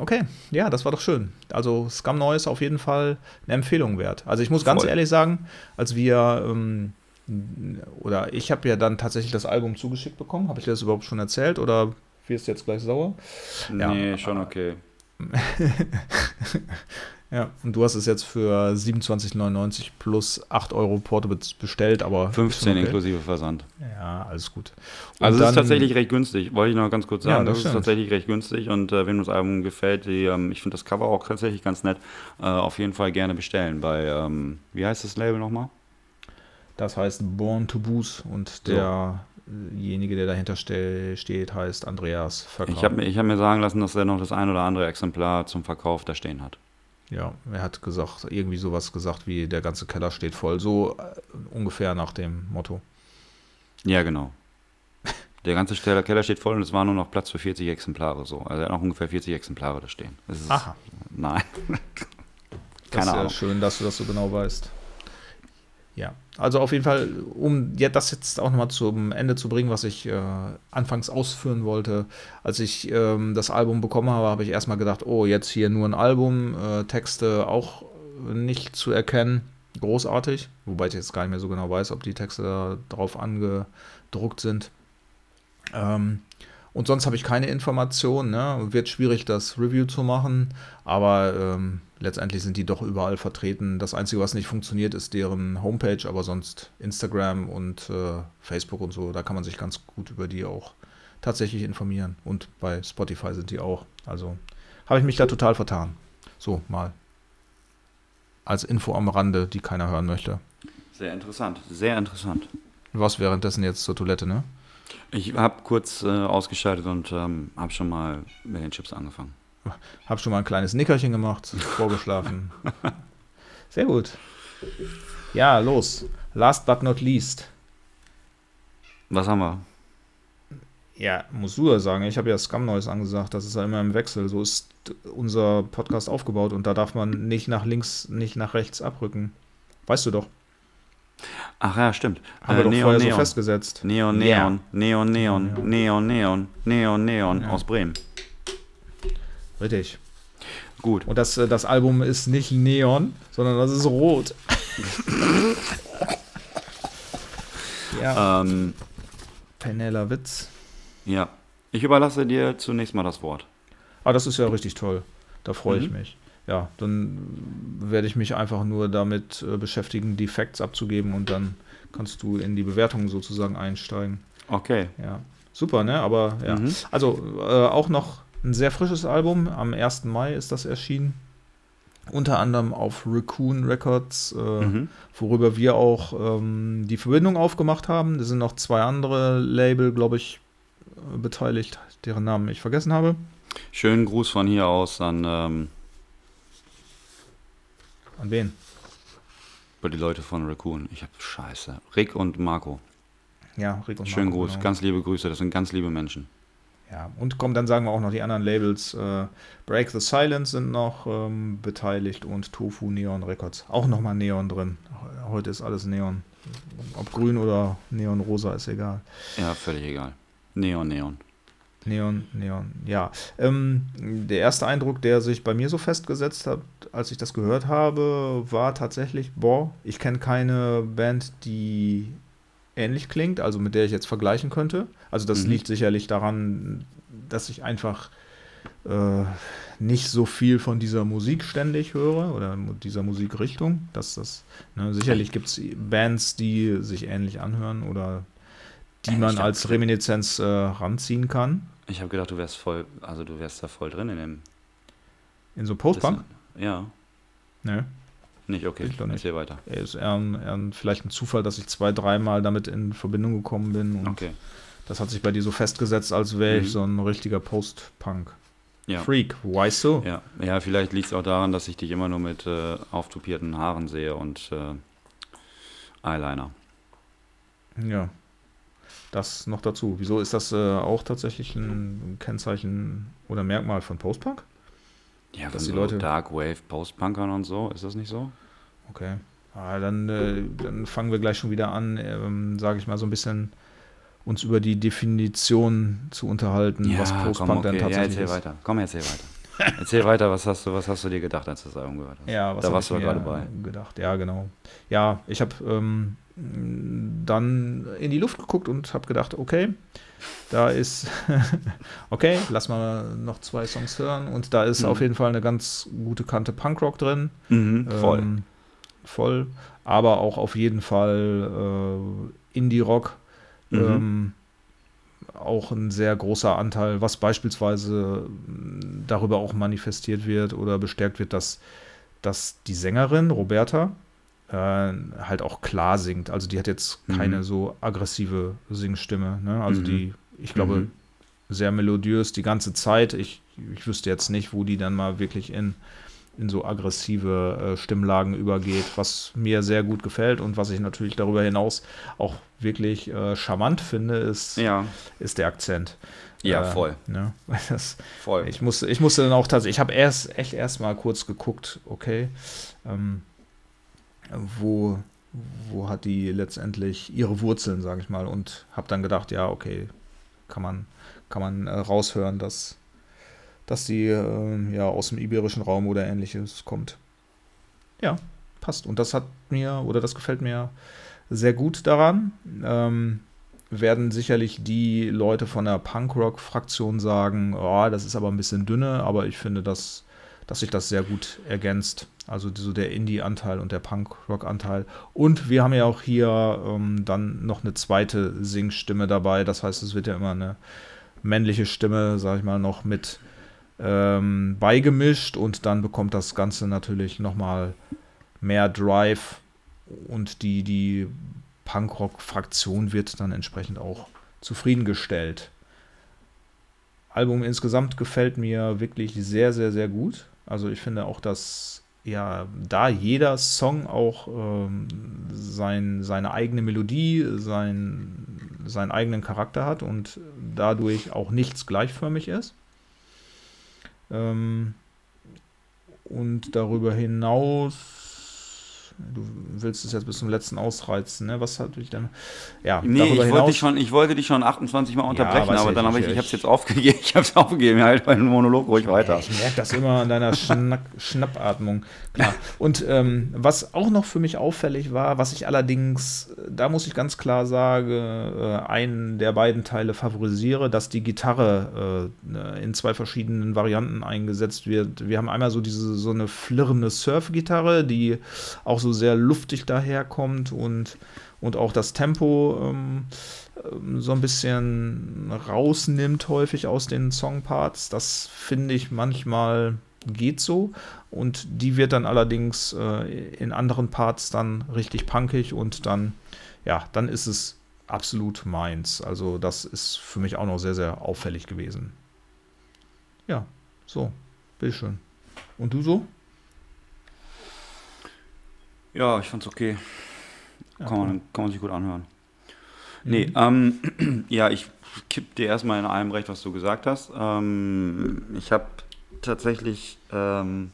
Okay, ja, das war doch schön. Also Scum Noise ist auf jeden Fall eine Empfehlung wert. Also ich muss ganz Voll. ehrlich sagen, als wir ähm, oder ich habe ja dann tatsächlich das Album zugeschickt bekommen. Habe ich dir das überhaupt schon erzählt oder wirst du jetzt gleich sauer? Ja. Nee, schon okay. Ja, und du hast es jetzt für 27,99 plus 8 Euro Porto be- bestellt, aber 15 okay. inklusive Versand. Ja, alles gut. Und Also es ist tatsächlich recht günstig, wollte ich noch ganz kurz Ja, sagen. das das ist tatsächlich recht günstig und äh, wenn uns das Album gefällt, die, ähm, ich finde das Cover auch tatsächlich ganz nett, äh, auf jeden Fall gerne bestellen bei, ähm, wie heißt das Label nochmal? Das heißt Born to Booze und derjenige, der dahinter ste steht, heißt Andreas Verkauf. Ich habe mir, ich hab mir sagen lassen, dass er noch das ein oder andere Exemplar zum Verkauf da stehen hat. Ja, er hat gesagt, irgendwie sowas gesagt wie der ganze Keller steht voll. So äh, ungefähr nach dem Motto. Ja, genau. Der ganze Keller, steht voll und es war nur noch Platz für 40 Exemplare so. Also er hat noch ungefähr 40 Exemplare da stehen. Das ist, Aha. Nein. Das Keine ist ja Ahnung. schön, dass du das so genau weißt. Ja. Also auf jeden Fall, um ja, das jetzt auch nochmal zum Ende zu bringen, was ich äh, anfangs ausführen wollte. Als ich ähm, das Album bekommen habe, habe ich erstmal gedacht, oh, jetzt hier nur ein Album, äh, Texte auch nicht zu erkennen. Großartig. Wobei ich jetzt gar nicht mehr so genau weiß, ob die Texte da drauf angedruckt sind. Ähm, und sonst habe ich keine Informationen. Ne? Wird schwierig, das Review zu machen, aber ähm, letztendlich sind die doch überall vertreten. Das Einzige, was nicht funktioniert, ist deren Homepage, aber sonst Instagram und äh, Facebook und so, da kann man sich ganz gut über die auch tatsächlich informieren. Und bei Spotify sind die auch. Also habe ich mich da total vertan. So, mal. Als Info am Rande, die keiner hören möchte. Sehr interessant, sehr interessant. Du warst währenddessen jetzt zur Toilette, ne? Ich habe kurz äh, ausgeschaltet und ähm, habe schon mal mit den Chips angefangen. Hab schon mal ein kleines Nickerchen gemacht, vorgeschlafen. Sehr gut. Ja, los. Last but not least. Was haben wir? Ja, musst du ja sagen. Ich habe ja Scum Noise angesagt. Das ist ja immer im Wechsel. So ist unser Podcast aufgebaut und da darf man nicht nach links, nicht nach rechts abrücken. Weißt du doch. Ach ja, stimmt. Haben wir doch Neon, vorher so Neon. festgesetzt. Neon, Ja. Neon, Neon, Neon, Neon, Neon, Neon, Neon Ja. aus Bremen. Richtig. Gut. Und das, äh, das Album ist nicht Neon, sondern das ist rot. ja, Ähm, Penella Witz. ja. Ich überlasse dir zunächst mal das Wort. Ah, das ist ja richtig toll. Da freue ich Mhm. mich. Ja, dann werde ich mich einfach nur damit äh, beschäftigen, die Facts abzugeben und dann kannst du in die Bewertung sozusagen einsteigen. Okay. Ja, super, ne? Aber ja. Mhm. Also äh, auch noch ein sehr frisches Album. Am 1. Mai ist das erschienen. Unter anderem auf Raccoon Records, äh, Mhm. worüber wir auch ähm, die Verbindung aufgemacht haben. Da sind noch zwei andere Label, glaube ich, äh, beteiligt, deren Namen ich vergessen habe. Schönen Gruß von hier aus an ähm, An wen? bei die Leute von Raccoon. Ich habe Scheiße. Rick und Marco. Ja, Rick und Schönen Marco, Gruß. genau. Ganz liebe Grüße. Das sind ganz liebe Menschen. Ja, und komm, dann sagen wir auch noch die anderen Labels. Äh, Break the Silence sind noch ähm, beteiligt und Tofu Neon Records. Auch nochmal Neon drin. Heute ist alles Neon. Ob grün oder Neon-rosa ist egal. Ja, völlig egal. Neon, Neon. Neon, Neon, ja. Ähm, der erste Eindruck, der sich bei mir so festgesetzt hat, als ich das gehört habe, war tatsächlich, boah, ich kenne keine Band, die ähnlich klingt, also mit der ich jetzt vergleichen könnte. Also das Mhm. liegt sicherlich daran, dass ich einfach äh, nicht so viel von dieser Musik ständig höre oder dieser Musikrichtung. Dass das, ne, sicherlich gibt es Bands, die sich ähnlich anhören oder die Ich man als Reminiszenz äh, ranziehen kann. Ich habe gedacht, du wärst voll, also du wärst da voll drin in dem. In so Postpunk? Das- Ja, Ne. Nicht okay. Ich doch nicht. Erzähl weiter. Ist eher, ein, eher ein, vielleicht ein Zufall, dass ich zwei, dreimal damit in Verbindung gekommen bin. Und Okay. das hat sich bei dir so festgesetzt, als wäre ich Mhm. so ein richtiger Post-Punk. Ja. Freak, why so? Ja, ja vielleicht liegt es auch daran, dass ich dich immer nur mit äh, auftupierten Haaren sehe und äh, Eyeliner. Ja. Das noch dazu. Wieso ist das äh, auch tatsächlich ein Kennzeichen oder Merkmal von Post-Punk? Ja, Dass die so Leute- Dark Wave Postpunkern und so, ist das nicht so? Okay. Ah, dann, äh, dann fangen wir gleich schon wieder an, ähm, sage ich mal, so ein bisschen uns über die Definition zu unterhalten, was Post-Punk dann ja, tatsächlich erzähl ist. weiter. Komm, erzähl weiter. erzähl weiter, was hast du, was hast du dir gedacht, als du das Album gehört hast? Ja, was da warst du gerade bei. gedacht. Ja, genau. Ja, ich habe ähm, dann in die Luft geguckt und habe gedacht, okay, da ist, okay, lass mal noch zwei Songs hören und da ist Mhm. auf jeden Fall eine ganz gute Kante Punkrock drin. Mhm, voll. Ähm, voll. Aber auch auf jeden Fall äh, Indie-Rock. Mhm. Ähm, auch ein sehr großer Anteil, was beispielsweise darüber auch manifestiert wird oder bestärkt wird, dass, dass die Sängerin Roberta äh, halt auch klar singt. Also die hat jetzt keine Mhm. so aggressive Singstimme. Ne? Also Mhm. die, ich glaube, Mhm. sehr melodiös die ganze Zeit. Ich, ich wüsste jetzt nicht, wo die dann mal wirklich in, in so aggressive äh, Stimmlagen übergeht, was mir sehr gut gefällt und was ich natürlich darüber hinaus auch wirklich äh, charmant finde, ist, ja, ist der Akzent. ja, Äh, voll. Ne? Weil Das, Voll. ich, musste, ich musste dann auch tatsächlich, ich habe erst echt erst mal kurz geguckt, okay, ähm, wo, wo hat die letztendlich ihre Wurzeln, sage ich mal. Und habe dann gedacht, ja, okay, kann man, kann man äh, raushören, dass, dass die äh, ja aus dem iberischen Raum oder ähnliches kommt. Ja, passt. Und das hat mir, oder das gefällt mir sehr gut daran. Ähm, werden sicherlich die Leute von der Punkrock-Fraktion sagen, oh, das ist aber ein bisschen dünne, aber ich finde, dass, dass sich das sehr gut ergänzt. Also so der Indie-Anteil und der Punkrock-Anteil. Und wir haben ja auch hier ähm, dann noch eine zweite Singstimme dabei. Das heißt, es wird ja immer eine männliche Stimme, sag ich mal, noch mit ähm, beigemischt und dann bekommt das Ganze natürlich nochmal mehr Drive und die, die Punkrock-Fraktion wird dann entsprechend auch zufriedengestellt. Album insgesamt gefällt mir wirklich sehr, sehr, sehr gut. Also ich finde auch, dass ja, da jeder Song auch ähm, sein, seine eigene Melodie, sein, seinen eigenen Charakter hat und dadurch auch nichts gleichförmig ist. Ähm, und darüber hinaus Du willst es jetzt bis zum letzten ausreizen, ne? Was hat dich dann. Ja, nee, ich wollte, dich schon, ich wollte dich schon 28 Mal unterbrechen, ja, aber dann habe ich, ich habe es jetzt aufgegeben. Ich habe es aufgegeben, halt meinen Monolog ruhig weiter. Ich merke das immer an deiner Schnack, Schnappatmung. Klar. Und ähm, was auch noch für mich auffällig war, was ich allerdings, da muss ich ganz klar sagen, äh, einen der beiden Teile favorisiere, dass die Gitarre äh, in zwei verschiedenen Varianten eingesetzt wird. Wir haben einmal so diese so eine flirrende Surf-Gitarre, die auch so sehr luftig daherkommt und, und auch das Tempo ähm, ähm, so ein bisschen rausnimmt häufig aus den Songparts. Das finde ich manchmal geht so und die wird dann allerdings äh, in anderen Parts dann richtig punkig und dann ja, dann ist es absolut meins. Also das ist für mich auch noch sehr sehr auffällig gewesen. Ja, so, bitteschön. Und du so? Ja, ich fand's okay. Ja, kann, man, kann man sich gut anhören. Mhm. Nee, ähm, ja, ich kipp dir erstmal in allem recht, was du gesagt hast. Ähm, ich habe tatsächlich, ähm,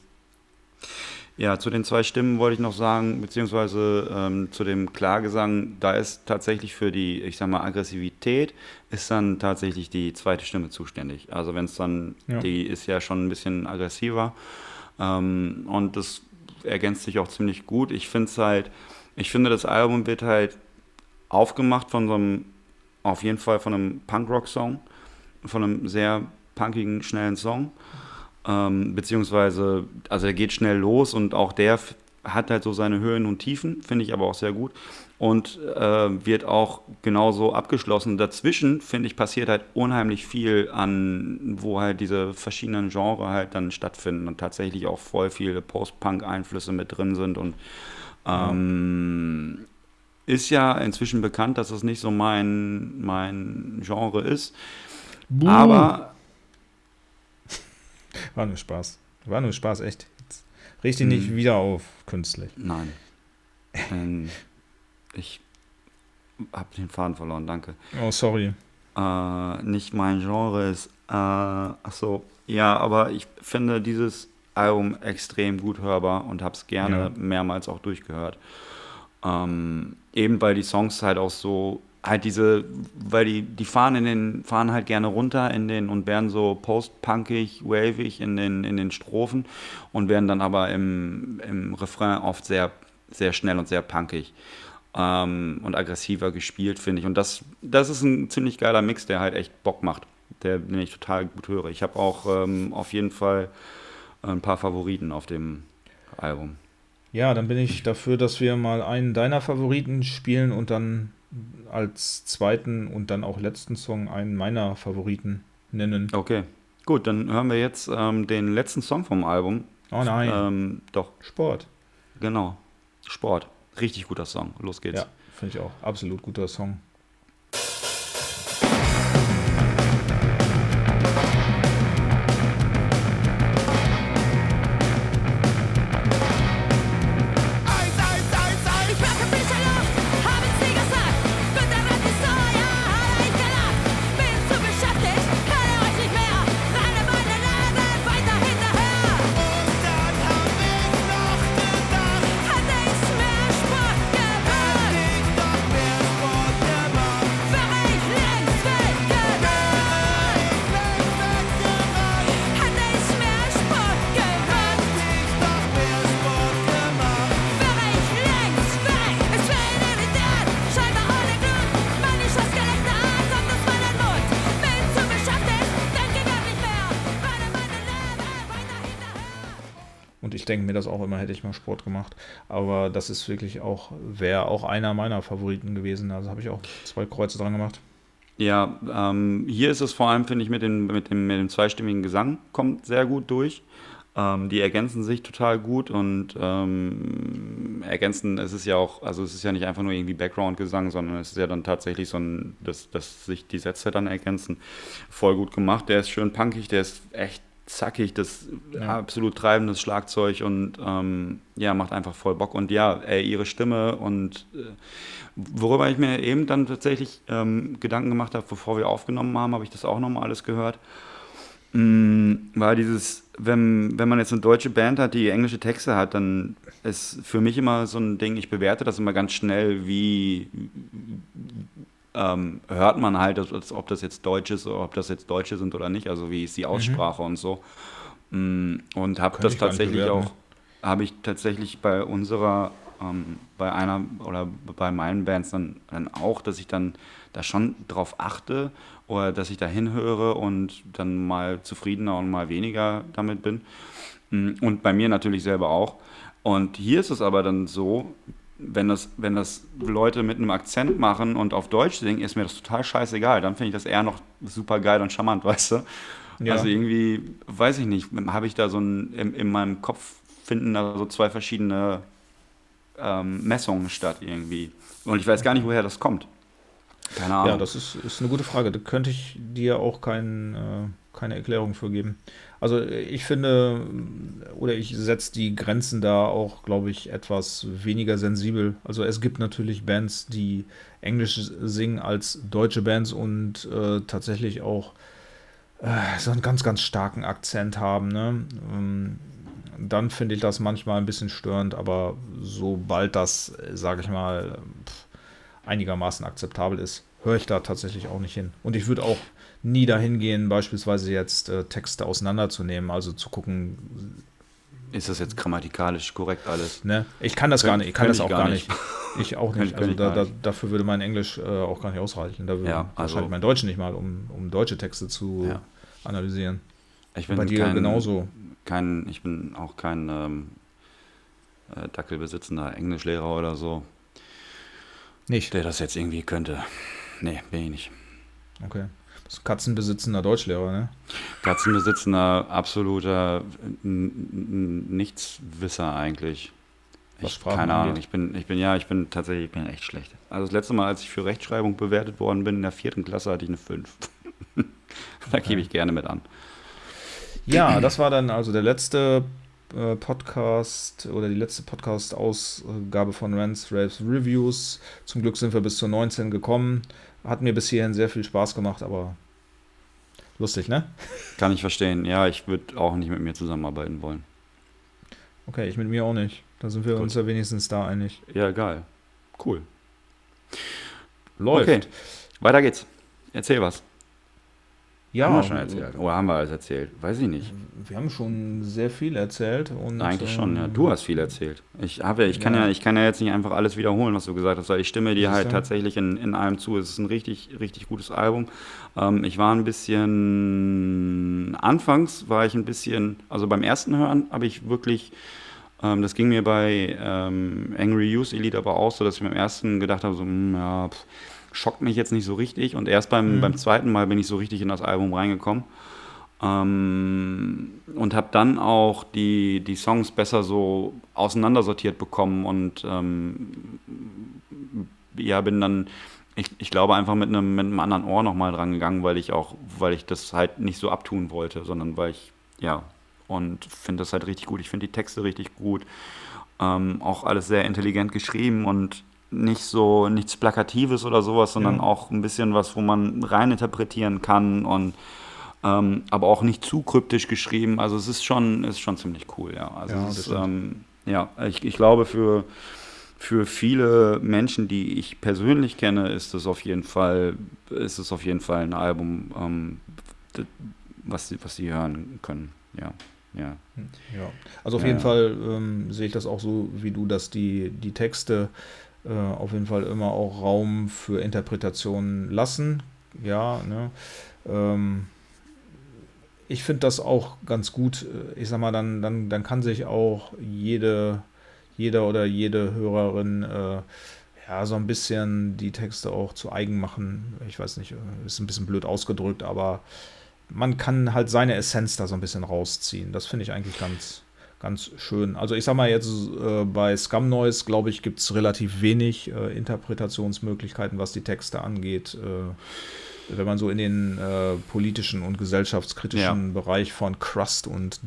ja, zu den zwei Stimmen wollte ich noch sagen, beziehungsweise ähm, zu dem Klagesang, da ist tatsächlich für die, ich sag mal, Aggressivität, ist dann tatsächlich die zweite Stimme zuständig. Also wenn es dann, ja. die ist ja schon ein bisschen aggressiver. Ähm, und das ergänzt sich auch ziemlich gut. Ich finde es halt, ich finde, das Album wird halt aufgemacht von so einem, auf jeden Fall von einem Punkrock-Song, von einem sehr punkigen, schnellen Song. Ähm, beziehungsweise, also er geht schnell los und auch der hat halt so seine Höhen und Tiefen, finde ich aber auch sehr gut. Und äh, wird auch genauso abgeschlossen. Dazwischen, finde ich, passiert halt unheimlich viel an, wo halt diese verschiedenen Genres halt dann stattfinden und tatsächlich auch voll viele Post-Punk-Einflüsse mit drin sind. Und ähm, ja. ist ja inzwischen bekannt, dass es nicht so mein, mein Genre ist. Buh. Aber. War nur Spaß. War nur Spaß, echt. Richte ihn nicht hm. wieder auf, künstlich. Nein. ähm, ich habe den Faden verloren, danke. Oh, sorry. Äh, nicht mein Genre ist. Äh, achso, ja, aber ich finde dieses Album extrem gut hörbar und habe es gerne ja. mehrmals auch durchgehört. Ähm, eben weil die Songs halt auch so halt diese, weil die, die fahren in den, fahren halt gerne runter in den und werden so post-punkig, wavig in den, in den Strophen und werden dann aber im, im Refrain oft sehr, sehr schnell und sehr punkig ähm, und aggressiver gespielt, finde ich. Und das, das ist ein ziemlich geiler Mix, der halt echt Bock macht, der, den ich total gut höre. Ich habe auch ähm, auf jeden Fall ein paar Favoriten auf dem Album. Ja, dann bin ich dafür, dass wir mal einen deiner Favoriten spielen und dann als zweiten und dann auch letzten Song einen meiner Favoriten nennen. Okay, gut, dann hören wir jetzt ähm, den letzten Song vom Album. Oh nein. Ähm, doch. Sport. Genau, Sport. Richtig guter Song. Los geht's. Ja, finde ich auch. Absolut guter Song. Denke mir das auch immer, hätte ich mal Sport gemacht. Aber das ist wirklich auch, wäre auch einer meiner Favoriten gewesen. Also habe ich auch zwei Kreuze dran gemacht. Ja, ähm, hier ist es vor allem, finde ich, mit dem, mit, dem, mit dem zweistimmigen Gesang kommt sehr gut durch. Ähm, die ergänzen sich total gut und ähm, ergänzen, es ist ja auch, also es ist ja nicht einfach nur irgendwie Background-Gesang, sondern es ist ja dann tatsächlich so ein, dass, dass sich die Sätze dann ergänzen. Voll gut gemacht, der ist schön punkig, der ist echt zackig, das Ja. absolut treibendes Schlagzeug und ähm, ja, macht einfach voll Bock. Und ja, ey, ihre Stimme und äh, worüber ich mir eben dann tatsächlich ähm, Gedanken gemacht habe, bevor wir aufgenommen haben, habe ich das auch nochmal alles gehört. Mm, War dieses, wenn, wenn man jetzt eine deutsche Band hat, die englische Texte hat, dann ist für mich immer so ein Ding, ich bewerte das immer ganz schnell, wie ähm, hört man halt, als ob das jetzt Deutsch ist oder ob das jetzt Deutsche sind oder nicht, also wie ist die Aussprache und so. Mm, Und habe das tatsächlich auch, habe ich tatsächlich bei unserer, ähm, bei einer oder bei meinen Bands dann, dann auch, dass ich dann da schon drauf achte oder dass ich da hinhöre und dann mal zufriedener und mal weniger damit bin. Mm, Und bei mir natürlich selber auch. Und hier ist es aber dann so, wenn das, wenn das Leute mit einem Akzent machen und auf Deutsch singen, ist mir das total scheißegal. Dann finde ich das eher noch super geil und charmant, weißt du? Ja. Also irgendwie, weiß ich nicht, habe ich da so ein, in, in meinem Kopf finden da so zwei verschiedene ähm, Messungen statt irgendwie. Und ich weiß gar nicht, woher das kommt. Keine Ahnung. Ja, das ist, ist eine gute Frage. Da könnte ich dir auch kein, äh, keine Erklärung für geben. Also ich finde, oder ich setze die Grenzen da auch, glaube ich, etwas weniger sensibel. Also es gibt natürlich Bands, die Englisch singen als deutsche Bands und äh, tatsächlich auch äh, so einen ganz, ganz starken Akzent haben. Ne? Ähm, dann finde ich das manchmal ein bisschen störend, aber sobald das, sage ich mal, einigermaßen akzeptabel ist, höre ich da tatsächlich auch nicht hin. Und ich würde auch nie dahin gehen, beispielsweise jetzt äh, Texte auseinanderzunehmen, also zu gucken, ist das jetzt grammatikalisch korrekt alles? ne? Ich kann das Könnt- gar nicht, ich kann das auch gar gar nicht. Ich auch nicht. Also da, da, nicht. dafür würde mein Englisch äh, auch gar nicht ausreichen. Da würde Ja, also- wahrscheinlich mein Deutsch nicht mal, um, um deutsche Texte zu Ja. analysieren. Ich bin Bei dir kein, genauso. Kein, ich bin auch kein ähm, äh, dackelbesitzender Englischlehrer oder so, Nicht. der das jetzt irgendwie könnte. Nee, bin ich nicht. Okay. Katzenbesitzender Deutschlehrer, ne? Katzenbesitzender, absoluter Nichtswisser eigentlich. Ich, Sprachen keine Ahnung, ich bin, ich bin, ja, ich bin tatsächlich, ich bin echt schlecht. Also das letzte Mal, als ich für Rechtschreibung bewertet worden bin, in der vierten Klasse, hatte ich eine 5. da gebe ich gerne mit an. Ja, das war dann also der letzte äh, Podcast oder die letzte Podcast-Ausgabe von Rants, Raves, Reviews. Zum Glück sind wir bis zur 19 gekommen. Hat mir bis hierhin sehr viel Spaß gemacht, aber lustig, ne? Kann ich verstehen. Ja, ich würde auch nicht mit mir zusammenarbeiten wollen. Okay, ich mit mir auch nicht. Da sind wir Gut. uns ja wenigstens da einig. Ja, geil. Cool. Läuft. Okay, weiter geht's. Erzähl was. Ja, haben wir schon erzählt. Oder haben wir alles erzählt? Weiß ich nicht. wir haben schon sehr viel erzählt. Und, Eigentlich schon, ja. ähm, Du hast viel erzählt. Ich, habe, ich, kann Ja. ja, ich kann ja jetzt nicht einfach alles wiederholen, was du gesagt hast, weil ich stimme dir halt tatsächlich in, in allem zu. Es ist ein richtig, richtig gutes Album. Ähm, ich war ein bisschen, anfangs war ich ein bisschen, also beim ersten Hören habe ich wirklich, ähm, das ging mir bei ähm, Angry Youth Elite aber auch so, dass ich beim ersten gedacht habe, so, hm, ja, pff, schockt mich jetzt nicht so richtig. Und erst beim, Mhm. beim zweiten Mal bin ich so richtig in das Album reingekommen. Ähm, und habe dann auch die, die Songs besser so auseinandersortiert bekommen und ähm, ja, bin dann, ich, ich glaube, einfach mit einem, mit einem anderen Ohr nochmal dran gegangen, weil ich auch, weil ich das halt nicht so abtun wollte, sondern weil ich, ja, und finde das halt richtig gut. Ich finde die Texte richtig gut. Ähm, auch alles sehr intelligent geschrieben und nicht so nichts Plakatives oder sowas, sondern Ja. auch ein bisschen was, wo man reininterpretieren kann und ähm, aber auch nicht zu kryptisch geschrieben. Also es ist schon, ist schon ziemlich cool, ja. Also Ja, ist, ähm, ja, ich, ich glaube für, für viele Menschen, die ich persönlich kenne, ist es auf jeden Fall, ist es auf jeden Fall ein Album, ähm, was sie, was sie hören können. Ja, ja. Ja, also auf Ja, jeden ja. Fall ähm, sehe ich das auch so wie du, dass die, die Texte äh, auf jeden Fall immer auch Raum für Interpretationen lassen. Ja, ne? Ähm, ich finde das auch ganz gut. Ich sag mal, dann, dann, dann kann sich auch jede, jeder oder jede Hörerin äh, ja so ein bisschen die Texte auch zu eigen machen. Ich weiß nicht, äh, ist ein bisschen blöd ausgedrückt, aber man kann halt seine Essenz da so ein bisschen rausziehen. Das finde ich eigentlich ganz, ganz schön. Also ich sag mal jetzt äh, bei Scum Noise, glaube ich, gibt es relativ wenig äh, Interpretationsmöglichkeiten, was die Texte angeht. Äh, wenn man so in den äh, politischen und gesellschaftskritischen Ja. Bereich von Crust und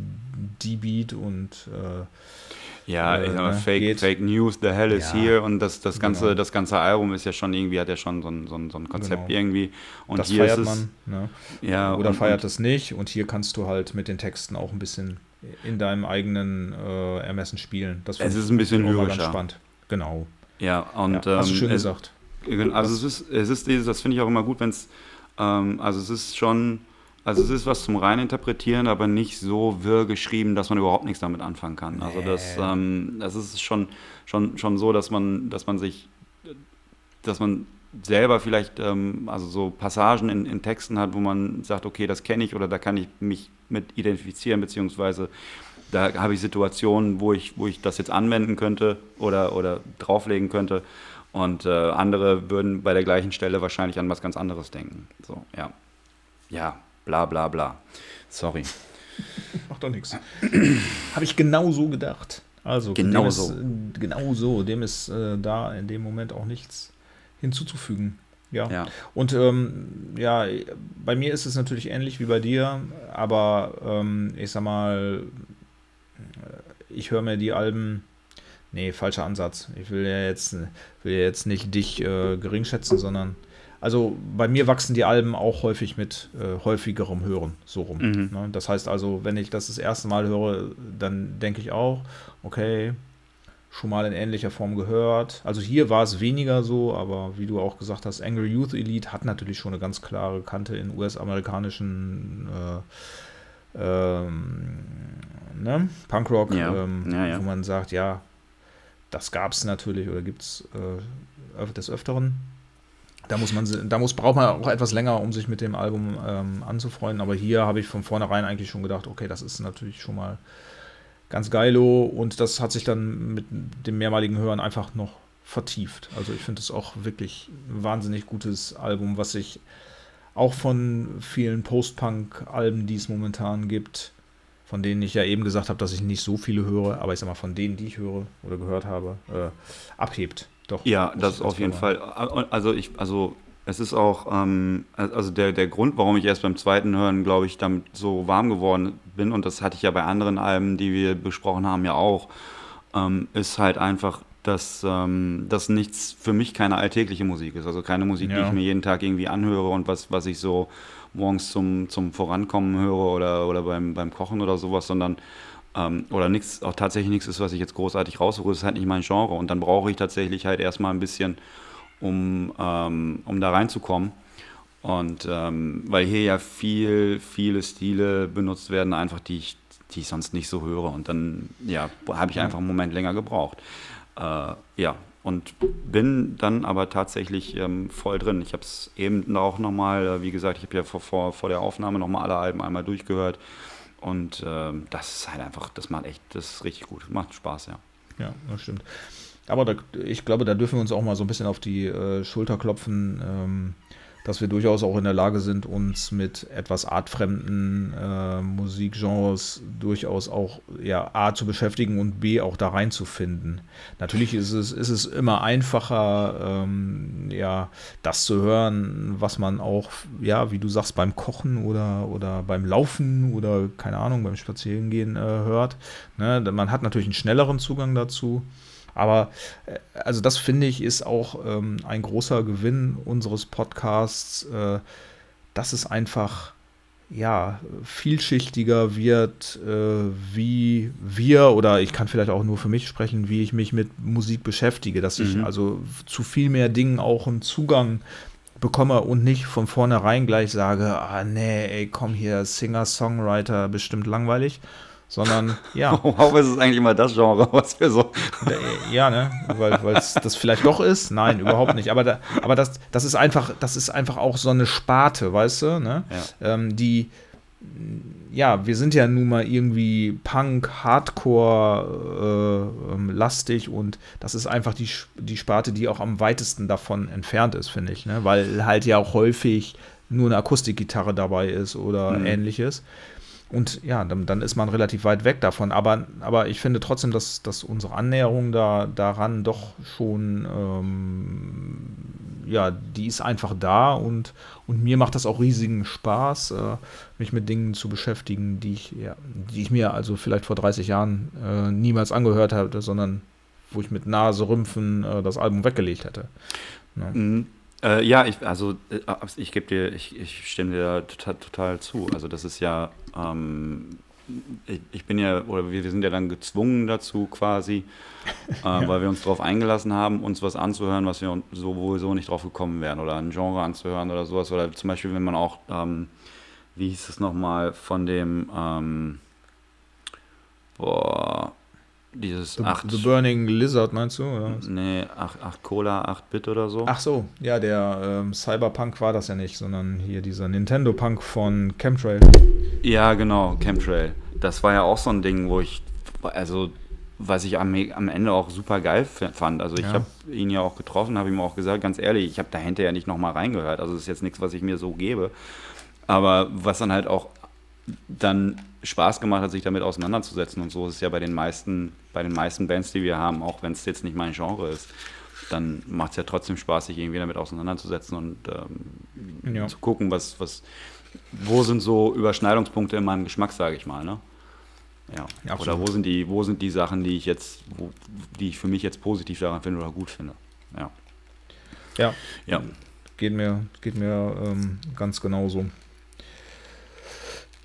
D-Beat und äh, Ja, äh, ich sag mal, ne, Fake. Fake News, The Hell is Ja, Here und das, das, ganze, genau. das ganze Album ist ja schon irgendwie, hat ja schon so ein, so ein, so ein Konzept Genau. irgendwie. Und das hier feiert ist es, man. Ne? Ja, Oder und, feiert und, es nicht. Und hier kannst du halt mit den Texten auch ein bisschen in deinem eigenen äh, Ermessen spielen. Das Es ist ein bisschen lyrischer. ganz spannend. Genau. Ja, und ja, hast du ähm, schön es, gesagt. Also es ist, es ist dieses, das finde ich auch immer gut, wenn es, ähm, also es ist schon, also es ist was zum Reininterpretieren, aber nicht so wirr geschrieben, dass man überhaupt nichts damit anfangen kann. Also das, ähm, das ist schon, schon, schon so, dass man, dass man sich, dass man selber vielleicht, ähm, also so Passagen in, in Texten hat, wo man sagt, okay, das kenne ich oder da kann ich mich mit identifizieren, beziehungsweise da habe ich Situationen, wo ich, wo ich das jetzt anwenden könnte oder, oder drauflegen könnte. Und äh, andere würden bei der gleichen Stelle wahrscheinlich an was ganz anderes denken. So, ja. Ja, bla bla bla. Sorry. Macht doch nichts. Habe ich genau so gedacht. Also, Genau so. Ist, äh, genau so. Dem ist äh, da in dem Moment auch nichts hinzuzufügen. Ja. Ja. Und ähm, ja, bei mir ist es natürlich ähnlich wie bei dir, aber ähm, ich sag mal, äh, ich höre mir die Alben. Nee, falscher Ansatz. Ich will ja jetzt, will ja jetzt nicht dich äh, gering schätzen, sondern also bei mir wachsen die Alben auch häufig mit äh, häufigerem Hören, so rum. Mhm. Ne? Das heißt also, wenn ich das das erste Mal höre, dann denke ich auch, okay, schon mal in ähnlicher Form gehört. Also hier war es weniger so, aber wie du auch gesagt hast, Angry Youth Elite hat natürlich schon eine ganz klare Kante in US-amerikanischen äh, ähm, ne? Punkrock, Ja, ähm, ja, ja. wo man sagt, ja, das gab es natürlich oder gibt es äh, des Öfteren. Da muss man, da muss, braucht man auch etwas länger, um sich mit dem Album ähm, anzufreunden. Aber hier habe ich von vornherein eigentlich schon gedacht, okay, das ist natürlich schon mal ganz geilo und das hat sich dann mit dem mehrmaligen Hören einfach noch vertieft. Also ich finde es auch wirklich ein wahnsinnig gutes Album, was sich auch von vielen Post-Punk-Alben, die es momentan gibt, von denen ich ja eben gesagt habe, dass ich nicht so viele höre, aber ich sag mal, von denen, die ich höre oder gehört habe, äh, abhebt. Doch. Ja, das auf jeden Fall. Also ich, also es ist auch, ähm, also der, der Grund, warum ich erst beim zweiten Hören, glaube ich, damit so warm geworden bin, und das hatte ich ja bei anderen Alben, die wir besprochen haben, ja auch, ähm, ist halt einfach, dass ähm, das nichts für mich keine alltägliche Musik ist. Also keine Musik, die Ja. ich mir jeden Tag irgendwie anhöre und was, was ich so morgens zum, zum Vorankommen höre oder, oder beim, beim Kochen oder sowas, sondern ähm, oder nichts, auch tatsächlich nichts ist, was ich jetzt großartig raussuche, das ist halt nicht mein Genre. Und dann brauche ich tatsächlich halt erstmal ein bisschen, um, ähm, um da reinzukommen. Und ähm, weil hier ja viel, viele Stile benutzt werden, einfach die ich, die ich sonst nicht so höre. Und dann, ja, habe ich einfach einen Moment länger gebraucht. Äh, ja, und bin dann aber tatsächlich ähm, voll drin. Ich habe es eben auch nochmal, äh, wie gesagt, ich habe ja vor, vor, vor der Aufnahme nochmal alle Alben einmal durchgehört. Und ähm, das ist halt einfach, das macht echt, das ist richtig gut. Macht Spaß, ja. Ja, das stimmt. Aber da, ich glaube, da dürfen wir uns auch mal so ein bisschen auf die äh, Schulter klopfen, ähm, dass wir durchaus auch in der Lage sind, uns mit etwas artfremden äh, Musikgenres durchaus auch ja, A zu beschäftigen und B auch da reinzufinden. Natürlich ist es, ist es immer einfacher, ähm, ja, das zu hören, was man auch, ja, wie du sagst, beim Kochen oder, oder beim Laufen oder keine Ahnung, beim Spazierengehen äh, hört. Ne? Man hat natürlich einen schnelleren Zugang dazu. Aber äh, also das finde ich ist auch ähm, ein großer Gewinn unseres Podcasts, äh, dass es einfach ja vielschichtiger wird, äh, wie wir oder ich kann vielleicht auch nur für mich sprechen, wie ich mich mit Musik beschäftige, dass ich Mhm. also zu viel mehr Dingen auch einen Zugang bekomme und nicht von vornherein gleich sage, ah nee, ey, komm hier, Singer, Songwriter, bestimmt langweilig, sondern ja, Warum ist es eigentlich immer das Genre, was wir so. Ja, ne? Weil es das vielleicht doch ist? Nein, überhaupt nicht. Aber, da, aber das, das ist einfach, das ist einfach auch so eine Sparte, weißt du, ne? Ja. Ähm, die ja, wir sind ja nun mal irgendwie Punk, Hardcore äh, ähm, lastig und das ist einfach die, die Sparte, die auch am weitesten davon entfernt ist, finde ich, ne? weil halt ja auch häufig nur eine Akustikgitarre dabei ist oder Mhm. ähnliches. Und ja, dann, dann ist man relativ weit weg davon. Aber, aber ich finde trotzdem, dass, dass unsere Annäherung da, daran doch schon, ähm, ja, die ist einfach da und, und mir macht das auch riesigen Spaß, äh, mich mit Dingen zu beschäftigen, die ich, ja, die ich mir also vielleicht vor 30 Jahren äh, niemals angehört hatte, sondern wo ich mit Nase, Rümpfen äh, das Album weggelegt hätte. Ne? Mhm. Äh, ja, ich, also äh, ich gebe dir, ich, ich stimme dir da total, total zu. Also das ist ja, ähm, ich, ich bin ja, oder wir, wir sind ja dann gezwungen dazu quasi, äh, weil wir uns darauf eingelassen haben, uns was anzuhören, was wir sowieso nicht drauf gekommen wären oder ein Genre anzuhören oder sowas. Oder zum Beispiel, wenn man auch, ähm, wie hieß es nochmal, von dem, ähm, boah, dieses The, 8, The Burning Lizard meinst du? Was? nee, 8, 8 Cola, 8 Bit oder so. Ach so, ja, der ähm, Cyberpunk war das ja nicht, sondern hier dieser Nintendo-Punk von Chemtrail. Ja, genau, Chemtrail. Das war ja auch so ein Ding, wo ich, also, was ich am, am Ende auch super geil fand. Also, ich Ja. habe ihn ja auch getroffen, habe ihm auch gesagt, ganz ehrlich, ich habe da hinterher nicht nochmal reingehört. Also, das ist jetzt nichts, was ich mir so gebe. Aber was dann halt auch dann Spaß gemacht hat, sich damit auseinanderzusetzen und so ist es ja bei den meisten, bei den meisten Bands, die wir haben, auch wenn es jetzt nicht mein Genre ist, dann macht es ja trotzdem Spaß, sich irgendwie damit auseinanderzusetzen und ähm, Ja. zu gucken, was, was, wo sind so Überschneidungspunkte in meinem Geschmack, sage ich mal, ne? Ja. Ja, oder wo sind die, wo sind die Sachen, die ich jetzt, wo, die ich für mich jetzt positiv daran finde oder gut finde. Ja. Ja, Ja. geht mir, geht mir ähm, ganz genauso.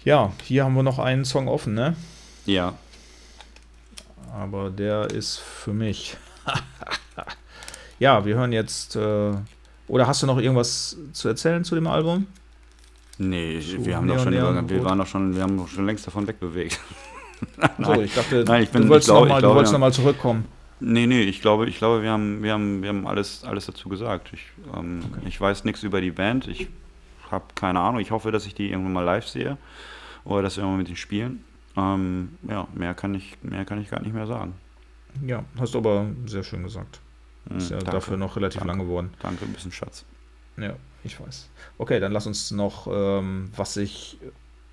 Ja, hier haben wir noch einen Song offen, ne? Ja. Aber der ist für mich. ja, wir hören jetzt. Äh, oder hast du noch irgendwas zu erzählen zu dem Album? Nee, So, wir haben doch schon, Neon, über, wir waren doch schon, wir haben doch schon längst davon wegbewegt. So, ich dachte, Nein, ich bin- du wolltest nochmal noch mal zurückkommen. Nee, nee, ich glaube, ich glaube, wir haben, wir haben, wir haben alles, alles dazu gesagt. Ich, ähm, ich weiß nichts über die Band. Ich habe keine Ahnung. Ich hoffe, dass ich die irgendwann mal live sehe oder dass wir mal mit ihnen spielen. Ähm, ja, mehr kann ich, mehr kann ich gar nicht mehr sagen. Ja, hast du aber sehr schön gesagt. Hm, Ist ja danke, dafür noch relativ Danke. lang geworden. Danke, ein bisschen Schatz. Ja, ich weiß. Okay, dann lass uns noch, ähm, was ich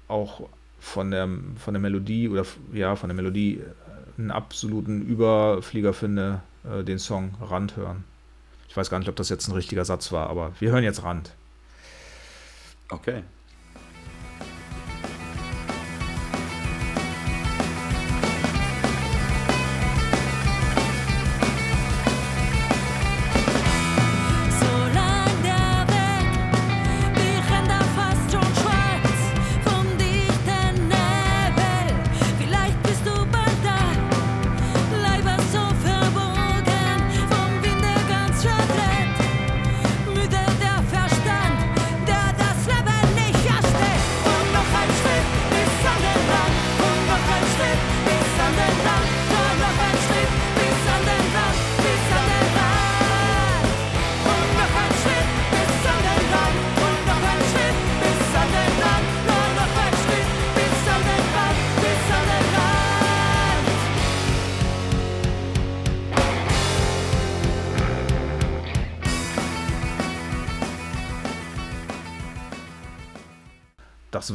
auch von der, von der Melodie oder ja, von der Melodie einen absoluten Überflieger finde, äh, den Song Rand hören. Ich weiß gar nicht, ob das jetzt ein richtiger Satz war, aber wir hören jetzt Rand. Okay.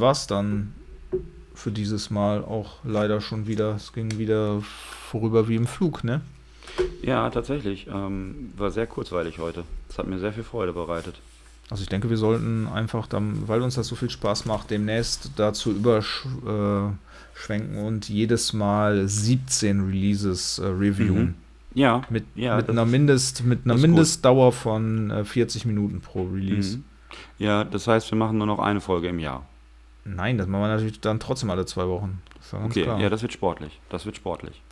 War's dann für dieses Mal auch leider schon wieder. Es ging wieder vorüber wie im Flug, ne? Ja, tatsächlich. Ähm, war sehr kurzweilig heute. Es hat mir sehr viel Freude bereitet. Also ich denke, wir sollten einfach, dann, weil uns das so viel Spaß macht, demnächst dazu überschwenken und jedes Mal 17 Releases äh, reviewen. Mhm. Ja. Mit, Ja, mit einer Mindest, mit einer ist gut. Mindestdauer von äh, 40 Minuten pro Release. Mhm. Ja, das heißt, wir machen nur noch eine Folge im Jahr. Nein, das machen wir natürlich dann trotzdem alle zwei Wochen. Okay, klar. ja, das wird sportlich. Das wird sportlich.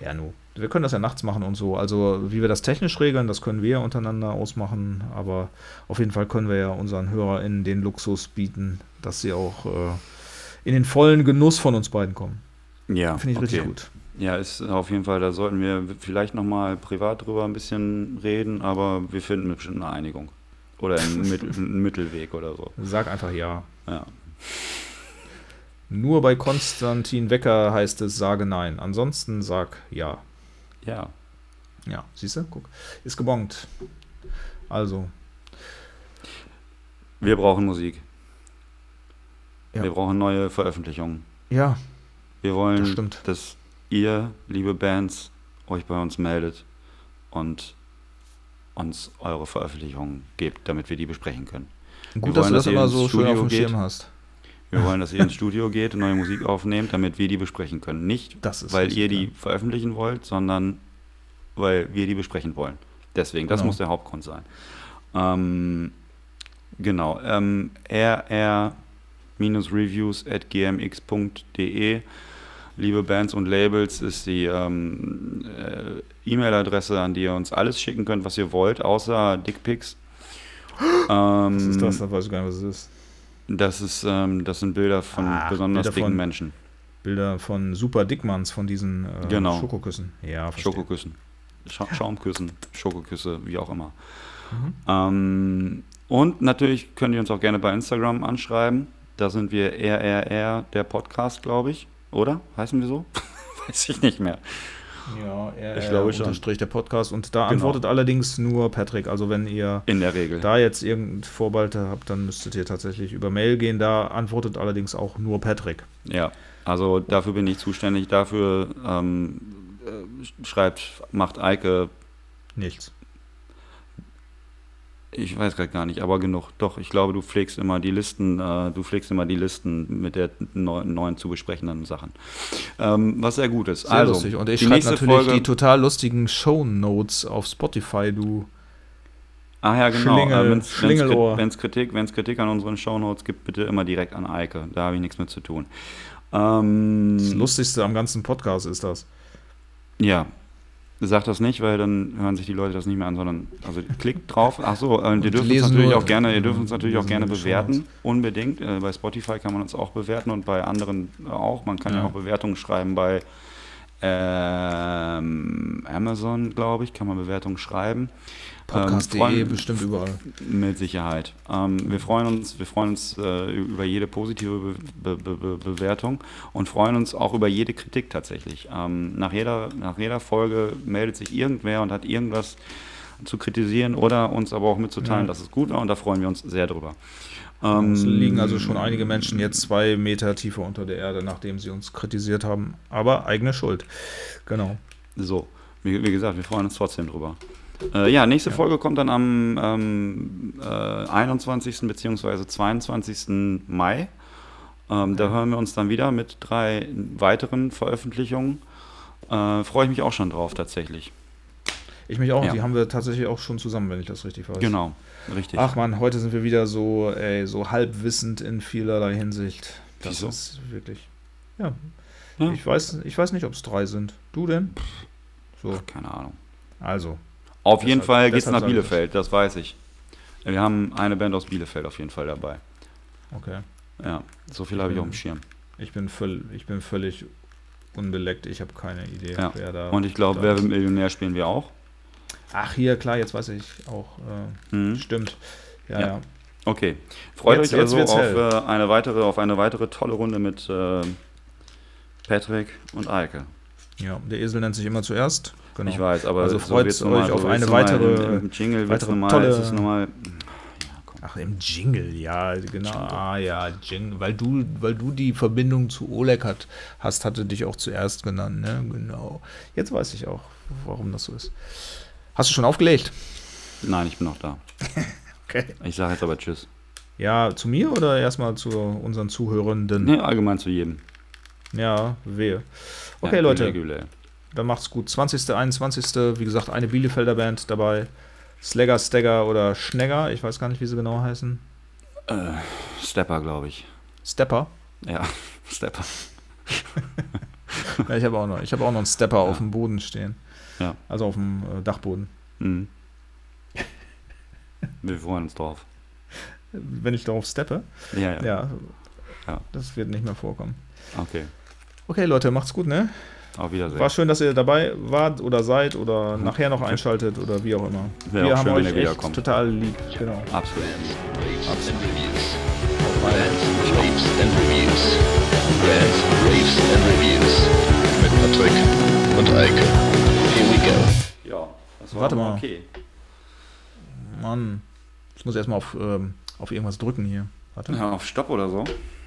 Ja, nu. Wir können das ja nachts machen und so. Also, wie wir das technisch regeln, das können wir untereinander ausmachen. Aber auf jeden Fall können wir ja unseren HörerInnen den Luxus bieten, dass sie auch äh, in den vollen Genuss von uns beiden kommen. Ja, Finde ich richtig okay. gut. Ja, ist auf jeden Fall, da sollten wir vielleicht nochmal privat drüber ein bisschen reden, aber wir finden bestimmt eine Einigung. Oder einen Mittelweg oder so. Sag einfach ja. Ja. Nur bei Konstantin Wecker heißt es, sage nein. Ansonsten sag ja. Ja. Ja, siehst du? Guck. Ist gebongt. Also, Wir brauchen Musik. Ja. Wir brauchen neue Veröffentlichungen. ja, Wir wollen, Das stimmt. dass ihr, liebe Bands, euch bei uns meldet und uns eure Veröffentlichungen gebt, damit wir die besprechen können. gut, Wir dass wollen, du das dass immer so schön auf dem geht. Schirm hast. Wir wollen, dass ihr ins Studio geht und neue Musik aufnehmt, damit wir die besprechen können. Nicht, weil richtig, ihr die ja. veröffentlichen wollt, sondern weil wir die besprechen wollen. Deswegen, das Genau. muss der Hauptgrund sein. Ähm, genau. Ähm, rr-reviews at gmx.de Liebe Bands und Labels ist die ähm, äh, E-Mail-Adresse, an die ihr uns alles schicken könnt, was ihr wollt, außer Dickpics. Ähm, Was ist das? Da weiß ich gar nicht, was es ist. Das, ist, ähm, das sind Bilder von Ah, besonders Bilder dicken von- Menschen. Bilder von Super Dickmanns, von diesen äh, Genau. Schokoküssen. Ja, verstehe. Schokoküssen. Scha Schaumküssen, Schokoküsse, wie auch immer. Mhm. Ähm, und natürlich könnt ihr uns auch gerne bei Instagram anschreiben. Da sind wir RRR, der Podcast, glaube ich. Oder? Heißen wir so? Weiß ich nicht mehr. Ja, er, Ich glaube schon. unterstrich der Podcast. Und da Genau. antwortet allerdings nur Patrick. Also wenn ihr In der Regel. da jetzt irgendein Vorbehalte habt, dann müsstet ihr tatsächlich über Mail gehen. Da antwortet allerdings auch nur Patrick. Ja, also dafür bin ich zuständig. Dafür ähm, äh, schreibt, macht Eike, Nichts. Ich weiß gerade gar nicht, aber genug. Doch, ich glaube, du pflegst immer die Listen, äh, du pflegst immer die Listen mit der neu, neuen zu besprechenden Sachen. Ähm, was sehr gut ist. Sehr also, lustig. Und ich schreibe natürlich Folge, die total lustigen Show Notes auf Spotify, du. Ah ja, genau. Schlingel- Äh, Wenn es. Kritik, wenn's Kritik an unseren Shownotes gibt, bitte immer direkt an Eike. Da habe ich nichts mit zu tun. Ähm, Das Lustigste am ganzen Podcast ist das. Ja. Sag das nicht, weil dann hören sich die Leute das nicht mehr an, sondern also klickt drauf. Ach so, äh, ihr dürft uns natürlich auch gerne, ihr dürft uns natürlich auch gerne bewerten, unbedingt. Äh, bei Spotify kann man uns auch bewerten und bei anderen auch. Man kann ja, Ja. auch Bewertungen schreiben bei ähm, Amazon, glaube ich, kann man Bewertungen schreiben. Podcast.de Ähm, freuen- bestimmt überall. Mit Sicherheit. Ähm, wir freuen uns, wir freuen uns äh, über jede positive Be Be Be Bewertung und freuen uns auch über jede Kritik tatsächlich. Ähm, nach, jeder, nach jeder Folge meldet sich irgendwer und hat irgendwas zu kritisieren oder uns aber auch mitzuteilen, Ja. dass es gut war und da freuen wir uns sehr drüber. Ähm, Es liegen also schon einige Menschen jetzt zwei Meter tiefer unter der Erde, nachdem sie uns kritisiert haben. Aber eigene Schuld. Genau. So, wie, wie gesagt, wir freuen uns trotzdem drüber. Äh, ja, nächste Folge kommt dann am ähm, äh, 21. bzw. 22. Mai. Ähm, Da hören wir uns dann wieder mit drei weiteren Veröffentlichungen. Äh, Freue ich mich auch schon drauf, tatsächlich. Ich mich auch. Ja. Die haben wir tatsächlich auch schon zusammen, wenn ich das richtig weiß. Genau, richtig. Ach man, heute sind wir wieder so, ey, so halbwissend in vielerlei Hinsicht. Das Wieso? ist wirklich. Ja. Ja. Ich, weiß, ich weiß nicht, ob es drei sind. Du denn? So, Keine Ahnung. also. Auf jeden Fall geht es nach Bielefeld, das weiß ich. Wir haben eine Band aus Bielefeld auf jeden Fall dabei. Okay. Ja, so viel habe ich auf dem Schirm. Ich bin, völ ich bin völlig unbeleckt. Ich habe keine Idee, Ja. wer da. Und ich glaube, Wer wird Millionär spielen wir auch. Ach, hier, klar, jetzt weiß ich auch. Äh, Mhm. Stimmt. Ja, Ja. ja. Okay. Freut Jetzt- euch also jetzt auf äh, eine, weitere, auf eine weitere tolle Runde mit äh, Patrick und Eike. Ja, der Esel nennt sich immer zuerst. Genau. Ich weiß, aber Also so nun mal- euch auf so eine weitere- Im, im Jingle weitere nun mal, tolle- ist es nun mal, Ach, im Jingle, ja, genau. Ah ja, Jingle. Weil du, weil du die Verbindung zu Oleg hat, hast, hatte dich auch zuerst genannt, ne? Genau. Jetzt weiß ich auch, warum das so ist. Hast du schon aufgelegt? Nein, ich bin noch da. Okay. Ich sage jetzt aber Tschüss. Ja, zu mir oder erstmal zu unseren Zuhörenden? Nee, allgemein zu jedem. Ja, wehe. Okay, ja, Leute, Güle. Dann macht's gut. 20., 21., wie gesagt, eine Bielefelder Band dabei. Slagger, Stagger oder Schnegger, ich weiß gar nicht, wie sie genau heißen. Äh, Stepper, glaube ich. Stepper. Ja, Stepper. Ja, ich habe auch noch, ich habe auch noch einen Stepper auf dem Boden stehen. Ja. Also auf dem äh, Dachboden. Mhm. Wir freuen uns drauf. Wenn ich darauf steppe, Ja, ja. ja, Ja. das wird nicht mehr vorkommen. Okay. Okay, Leute, macht's gut, ne? Auf Wiedersehen. War schön, dass ihr dabei wart oder seid oder nachher noch einschaltet oder wie auch immer. Wäre Wir auch haben schön, wenn euch ihr echt wiederkommt. total lieb. Genau. Absolut. Raves and Reviews. Bands, Raves and Reviews. Rants, Raves and Reviews. Mit Patrick und Eike. Here we go. Ja, das war Warte mal. okay. Mann. Ich muss erstmal auf, ähm, auf irgendwas drücken hier. Warte. Ja, auf Stopp oder so.